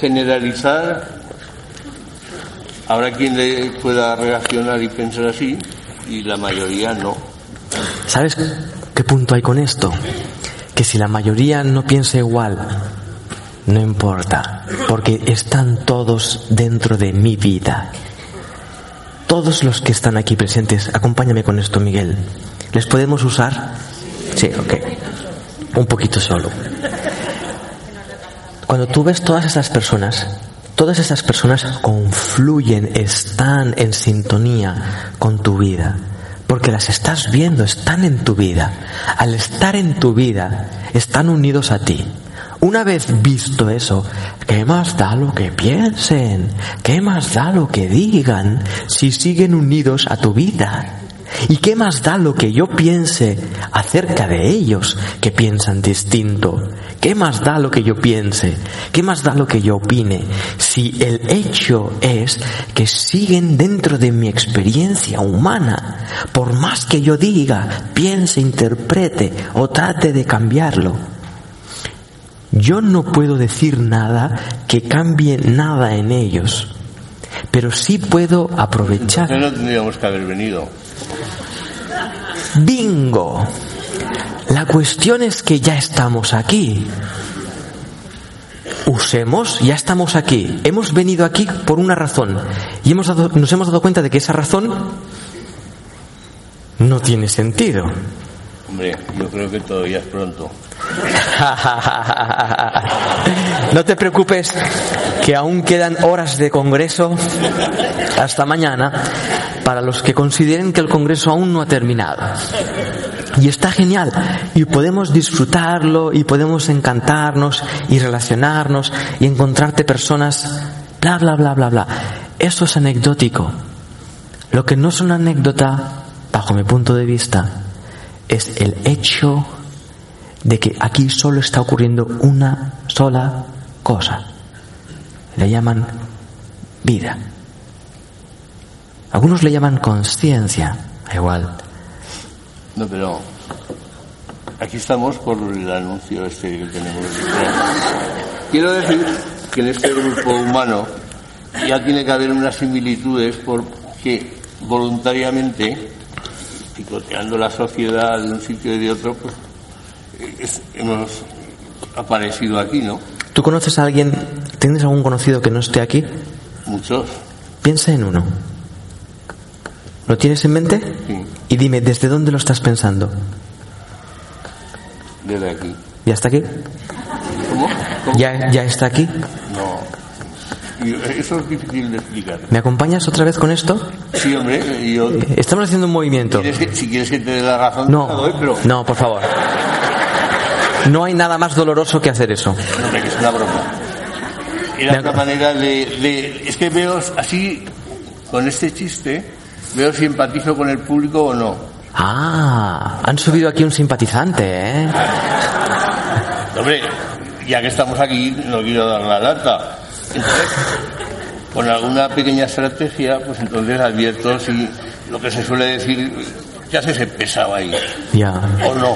[SPEAKER 5] generalizar. Habrá quien le pueda reaccionar y pensar así, y la mayoría no.
[SPEAKER 3] ¿Sabes qué punto hay con esto? Que si la mayoría no piensa igual no importa, porque están todos dentro de mi vida. Todos los que están aquí presentes, acompáñame con esto, Miguel. ¿Les podemos usar? Sí, ok. Un poquito solo. Cuando tú ves todas esas personas, todas esas personas confluyen, están en sintonía con tu vida, porque las estás viendo, están en tu vida. Al estar en tu vida, están unidos a ti. Una vez visto eso, ¿qué más da lo que piensen? ¿Qué más da lo que digan si siguen unidos a tu vida? ¿Y qué más da lo que yo piense acerca de ellos que piensan distinto? ¿Qué más da lo que yo piense? ¿Qué más da lo que yo opine? Si el hecho es que siguen dentro de mi experiencia humana, por más que yo diga, piense, interprete o trate de cambiarlo, yo no puedo decir nada que cambie nada en ellos, pero sí puedo aprovechar.
[SPEAKER 5] No tendríamos que haber venido.
[SPEAKER 3] Bingo. La cuestión es que ya estamos aquí. Usemos, ya estamos aquí. Hemos venido aquí por una razón y hemos nos hemos dado cuenta de que esa razón no tiene sentido.
[SPEAKER 5] Hombre, yo creo que todavía es pronto. <laughs>
[SPEAKER 3] no te preocupes que aún quedan horas de congreso hasta mañana para los que consideren que el congreso aún no ha terminado. Y está genial. Y podemos disfrutarlo y podemos encantarnos y relacionarnos y encontrarte personas, bla, bla, bla, bla, bla. Eso es anecdótico. Lo que no es una anécdota, bajo mi punto de vista, es el hecho de que aquí solo está ocurriendo una sola cosa. Le llaman vida. Algunos le llaman conciencia, igual.
[SPEAKER 5] No, pero aquí estamos por el anuncio este que tenemos. Quiero decir que en este grupo humano ya tiene que haber unas similitudes porque voluntariamente, picoteando la sociedad de un sitio y de otro, pues es- hemos aparecido aquí, ¿no?
[SPEAKER 3] ¿Tú conoces a alguien, tienes algún conocido que no esté aquí?
[SPEAKER 5] Muchos,
[SPEAKER 3] Piensa en uno. ¿Lo tienes en mente?
[SPEAKER 5] sí,
[SPEAKER 3] Y dime, ¿desde dónde lo estás pensando?
[SPEAKER 5] desde aquí.
[SPEAKER 3] ¿Ya está aquí?
[SPEAKER 5] ¿Cómo? ¿Cómo?
[SPEAKER 3] ¿Ya, ya está aquí?
[SPEAKER 5] No. Eso es difícil de explicar.
[SPEAKER 3] ¿Me acompañas otra vez con esto?
[SPEAKER 5] Sí, hombre, yo...
[SPEAKER 3] Estamos haciendo un movimiento.
[SPEAKER 5] ¿quieres que- si quieres que te dé la razón, te la doy, pero...
[SPEAKER 3] no, por favor. No hay nada más doloroso que hacer eso.
[SPEAKER 5] No, es una broma. Era una manera de, de- Es que veo así, con este chiste, veo si empatizo con el público o no.
[SPEAKER 3] Ah, han subido aquí un simpatizante, ¿eh? <laughs>
[SPEAKER 5] Hombre, ya que estamos aquí, no quiero dar la lata. Entonces, con alguna pequeña estrategia, pues entonces advierto si lo que se suele decir, ya se se pesado ahí,
[SPEAKER 3] Ya,
[SPEAKER 5] o no.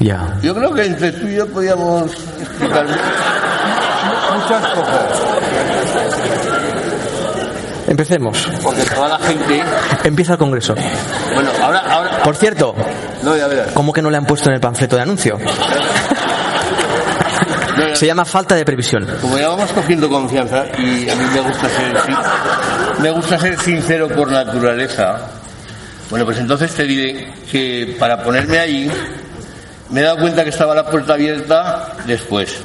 [SPEAKER 3] Ya.
[SPEAKER 5] Yo creo que entre tú y yo podíamos explicar <laughs> muchas cosas.
[SPEAKER 3] Empecemos.
[SPEAKER 5] Porque toda la gente.
[SPEAKER 3] Empieza el congreso.
[SPEAKER 5] Bueno, ahora. ahora
[SPEAKER 3] Por cierto,
[SPEAKER 5] no, ya verás.
[SPEAKER 3] ¿cómo que no le han puesto en el panfleto de anuncio? <laughs>
[SPEAKER 5] No,
[SPEAKER 3] Se llama falta de previsión.
[SPEAKER 5] Como ya vamos cogiendo confianza y a mí me gusta ser me gusta ser sincero por naturaleza. Bueno, pues entonces te diré que para ponerme allí me he dado cuenta que estaba la puerta abierta después.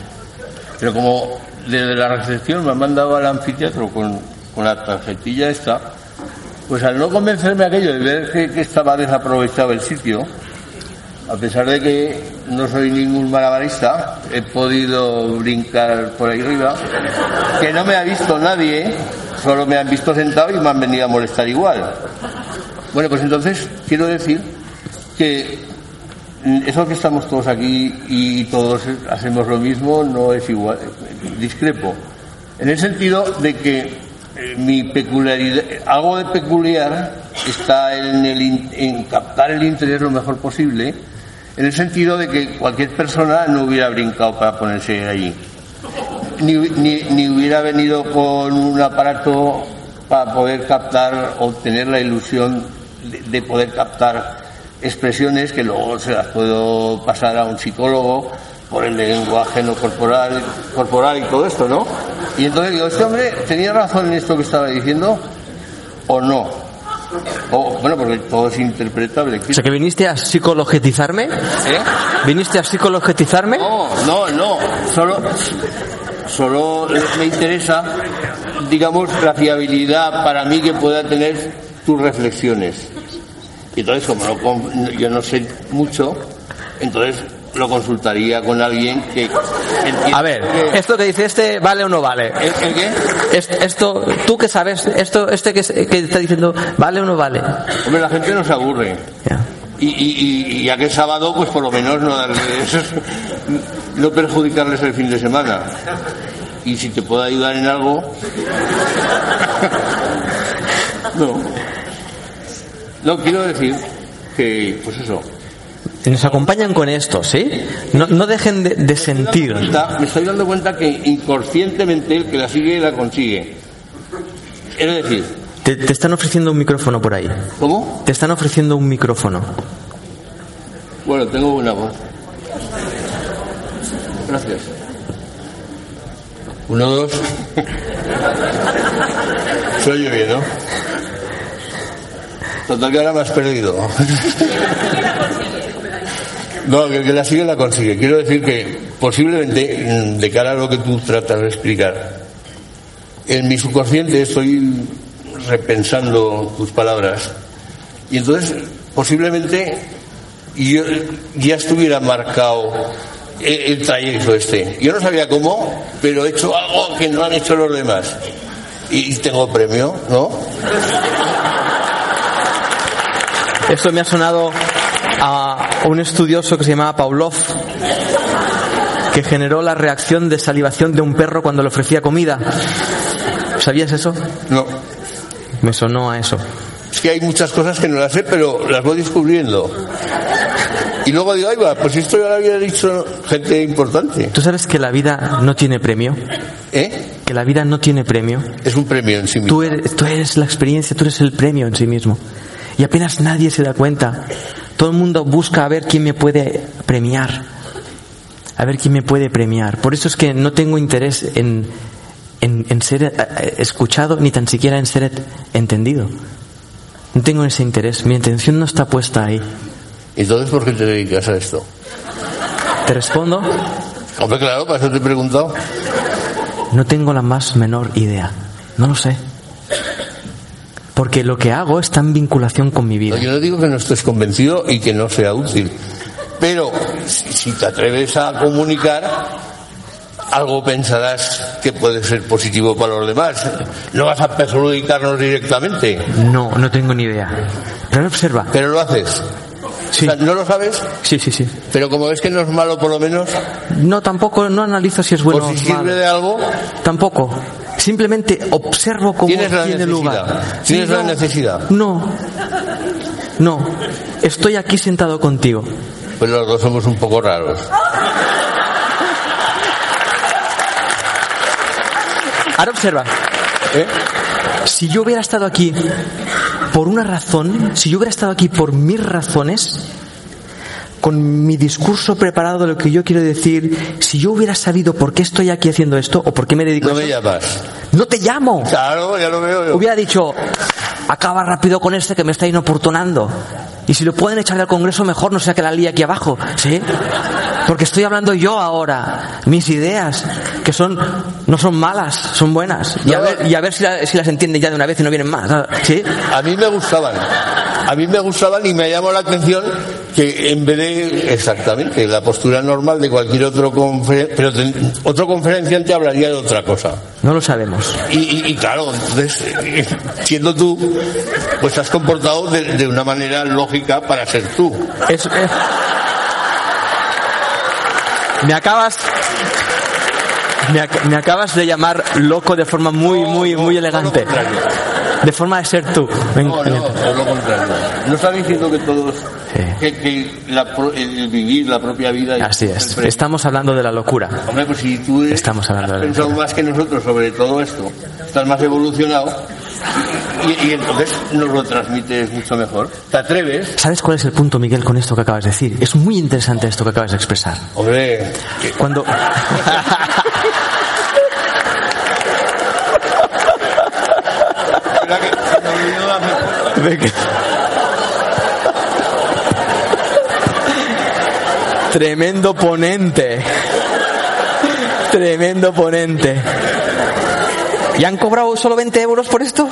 [SPEAKER 5] Pero como desde la recepción me han mandado al anfiteatro con, con la tarjetilla esta, pues al no convencerme aquello de ver que, que estaba desaprovechado el sitio, a pesar de que no soy ningún malabarista, he podido brincar por ahí arriba, que no me ha visto nadie, solo me han visto sentado y me han venido a molestar igual. Bueno, pues entonces quiero decir que eso que estamos todos aquí y todos hacemos lo mismo no es igual, discrepo. En el sentido de que eh, mi peculiaridad, algo de peculiar está en, el, en captar el interés lo mejor posible, en el sentido de que cualquier persona no hubiera brincado para ponerse allí. Ni, ni- ni hubiera venido con un aparato para poder captar o tener la ilusión de poder captar expresiones que luego se las puedo pasar a un psicólogo por el lenguaje no corporal, corporal y todo esto, ¿no? Y entonces digo, este hombre tenía razón en esto que estaba diciendo o no. O, bueno, porque todo es interpretable.
[SPEAKER 3] O sea, que viniste a psicologetizarme.
[SPEAKER 5] ¿Eh?
[SPEAKER 3] ¿Viniste a psicologetizarme?
[SPEAKER 5] No, no, no. Solo, solo me interesa, digamos, la fiabilidad para mí que pueda tener tus reflexiones. Y entonces, como no yo no sé mucho, entonces lo consultaría con alguien que
[SPEAKER 3] A ver,
[SPEAKER 5] que-
[SPEAKER 3] esto que dice este, ¿vale o no vale?
[SPEAKER 5] ¿El, el qué?
[SPEAKER 3] Es- Esto, tú que sabes, esto, este que, que está diciendo, ¿vale o no vale?
[SPEAKER 5] Hombre, la gente no se aburre. Y, y- y ya que es sábado, pues por lo menos no darles, no perjudicarles el fin de semana. Y si te puedo ayudar en algo, <laughs> no. No quiero decir que, pues eso.
[SPEAKER 3] Nos acompañan con esto, ¿sí? No, no dejen de, de sentir.
[SPEAKER 5] Cuenta- Me estoy dando cuenta que inconscientemente el que la sigue la consigue. Es decir,
[SPEAKER 3] Te, te están ofreciendo un micrófono por ahí.
[SPEAKER 5] ¿cómo?
[SPEAKER 3] Te están ofreciendo un micrófono.
[SPEAKER 5] Bueno, tengo buena voz. Gracias. Uno, dos. Se oye bien, ¿no? Total que ahora me has perdido. No, que la sigue la consigue. Quiero decir que posiblemente, mm, de cara a lo que tú tratas de explicar, en mi subconsciente estoy repensando tus palabras y entonces posiblemente yo ya estuviera marcado el, trayecto este. Yo no sabía cómo, pero he hecho algo que no han hecho los demás. Y tengo premio, ¿no?
[SPEAKER 3] Esto me ha sonado a un estudioso que se llamaba Pavlov, que generó la reacción de salivación de un perro cuando le ofrecía comida. ¿Sabías eso?
[SPEAKER 5] No.
[SPEAKER 3] Me sonó a eso.
[SPEAKER 5] Es que hay muchas cosas que no las sé, pero las voy descubriendo. Y luego digo, ay va, pues esto ya lo había dicho gente importante.
[SPEAKER 3] ¿Tú sabes que la vida no tiene premio?
[SPEAKER 5] ¿Eh?
[SPEAKER 3] Que la vida no tiene premio.
[SPEAKER 5] Es un premio en sí mismo.
[SPEAKER 3] Tú eres, tú eres la experiencia, tú eres el premio en sí mismo. Y apenas nadie se da cuenta. Todo el mundo busca a ver quién me puede premiar. A ver quién me puede premiar. Por eso es que no tengo interés en, en, en ser eh, escuchado ni tan siquiera en ser entendido. No tengo ese interés. Mi intención no está puesta ahí.
[SPEAKER 5] Entonces, ¿por qué te dedicas a esto?
[SPEAKER 3] ¿Te respondo?
[SPEAKER 5] Hombre, claro, para eso te he preguntado.
[SPEAKER 3] No tengo la más menor idea. No lo sé. Porque lo que hago está en vinculación con mi vida.
[SPEAKER 5] No, yo no digo que no estés convencido y que no sea útil. Pero si, te atreves a comunicar, algo pensarás que puede ser positivo para los demás. No vas a perjudicarnos directamente,
[SPEAKER 3] No, no tengo ni idea. Pero observa.
[SPEAKER 5] pero lo haces.
[SPEAKER 3] Sí.
[SPEAKER 5] O sea, ¿No lo sabes?
[SPEAKER 3] Sí, sí, sí.
[SPEAKER 5] Pero como ves que no es malo por lo menos,
[SPEAKER 3] No, tampoco, no analizo si es bueno
[SPEAKER 5] o si
[SPEAKER 3] es
[SPEAKER 5] sirve
[SPEAKER 3] malo.
[SPEAKER 5] de algo,
[SPEAKER 3] Tampoco. Simplemente observo cómo
[SPEAKER 5] Tienes la
[SPEAKER 3] tiene
[SPEAKER 5] necesidad.
[SPEAKER 3] lugar.
[SPEAKER 5] Tienes la
[SPEAKER 3] no.
[SPEAKER 5] necesidad.
[SPEAKER 3] No. No. Estoy aquí sentado contigo.
[SPEAKER 5] pues los dos somos un poco raros.
[SPEAKER 3] Ahora observa.
[SPEAKER 5] ¿Eh?
[SPEAKER 3] Si yo hubiera estado aquí por una razón, si yo hubiera estado aquí por mis razones, con mi discurso preparado lo que yo quiero decir, si yo hubiera sabido por qué estoy aquí haciendo esto o por qué me dedico
[SPEAKER 5] No
[SPEAKER 3] a
[SPEAKER 5] me
[SPEAKER 3] esto,
[SPEAKER 5] llamas.
[SPEAKER 3] no te llamo.
[SPEAKER 5] Claro, ya lo veo yo.
[SPEAKER 3] Hubiera dicho, acaba rápido con este que me está inoportunando. Y si lo pueden echar del Congreso, mejor no sea que la lía aquí abajo, ¿sí? Porque estoy hablando yo ahora, mis ideas, que son, no son malas, son buenas. Y a
[SPEAKER 5] No,
[SPEAKER 3] ver, y a ver si, la- si las entienden ya de una vez y no vienen más, ¿sí?
[SPEAKER 5] A mí me gustaban. A mí me gustaban y me llamó la atención que en vez de exactamente la postura normal de cualquier otro conferenciante, pero ten- otro conferenciante hablaría de otra cosa.
[SPEAKER 3] No lo sabemos.
[SPEAKER 5] Y, y- y claro, entonces, eh, siendo tú, pues has comportado de, de una manera lógica para ser tú.
[SPEAKER 3] Es- eh. Me acabas... Me, ac- me acabas de llamar loco de forma muy, muy, muy elegante. De forma de ser tú.
[SPEAKER 5] No, no, todo lo contrario. No está diciendo que todos,
[SPEAKER 3] Sí.
[SPEAKER 5] que, que la el vivir la propia vida.
[SPEAKER 3] Así es. Estamos hablando de la locura.
[SPEAKER 5] Hombre, pues si tú eres-
[SPEAKER 3] Estamos hablando
[SPEAKER 5] has
[SPEAKER 3] de la
[SPEAKER 5] pensado más que nosotros sobre todo esto, estás más evolucionado y, y entonces nos lo transmites mucho mejor. ¿Te atreves?
[SPEAKER 3] ¿Sabes cuál es el punto, Miguel, con esto que acabas de decir? Es muy interesante esto que acabas de expresar.
[SPEAKER 5] Hombre, <laughs> que-
[SPEAKER 3] Cuando...
[SPEAKER 5] ¿verdad que se me olvidó hacer-
[SPEAKER 3] Tremendo ponente. Tremendo ponente. ¿Y han cobrado solo 20 euros por esto?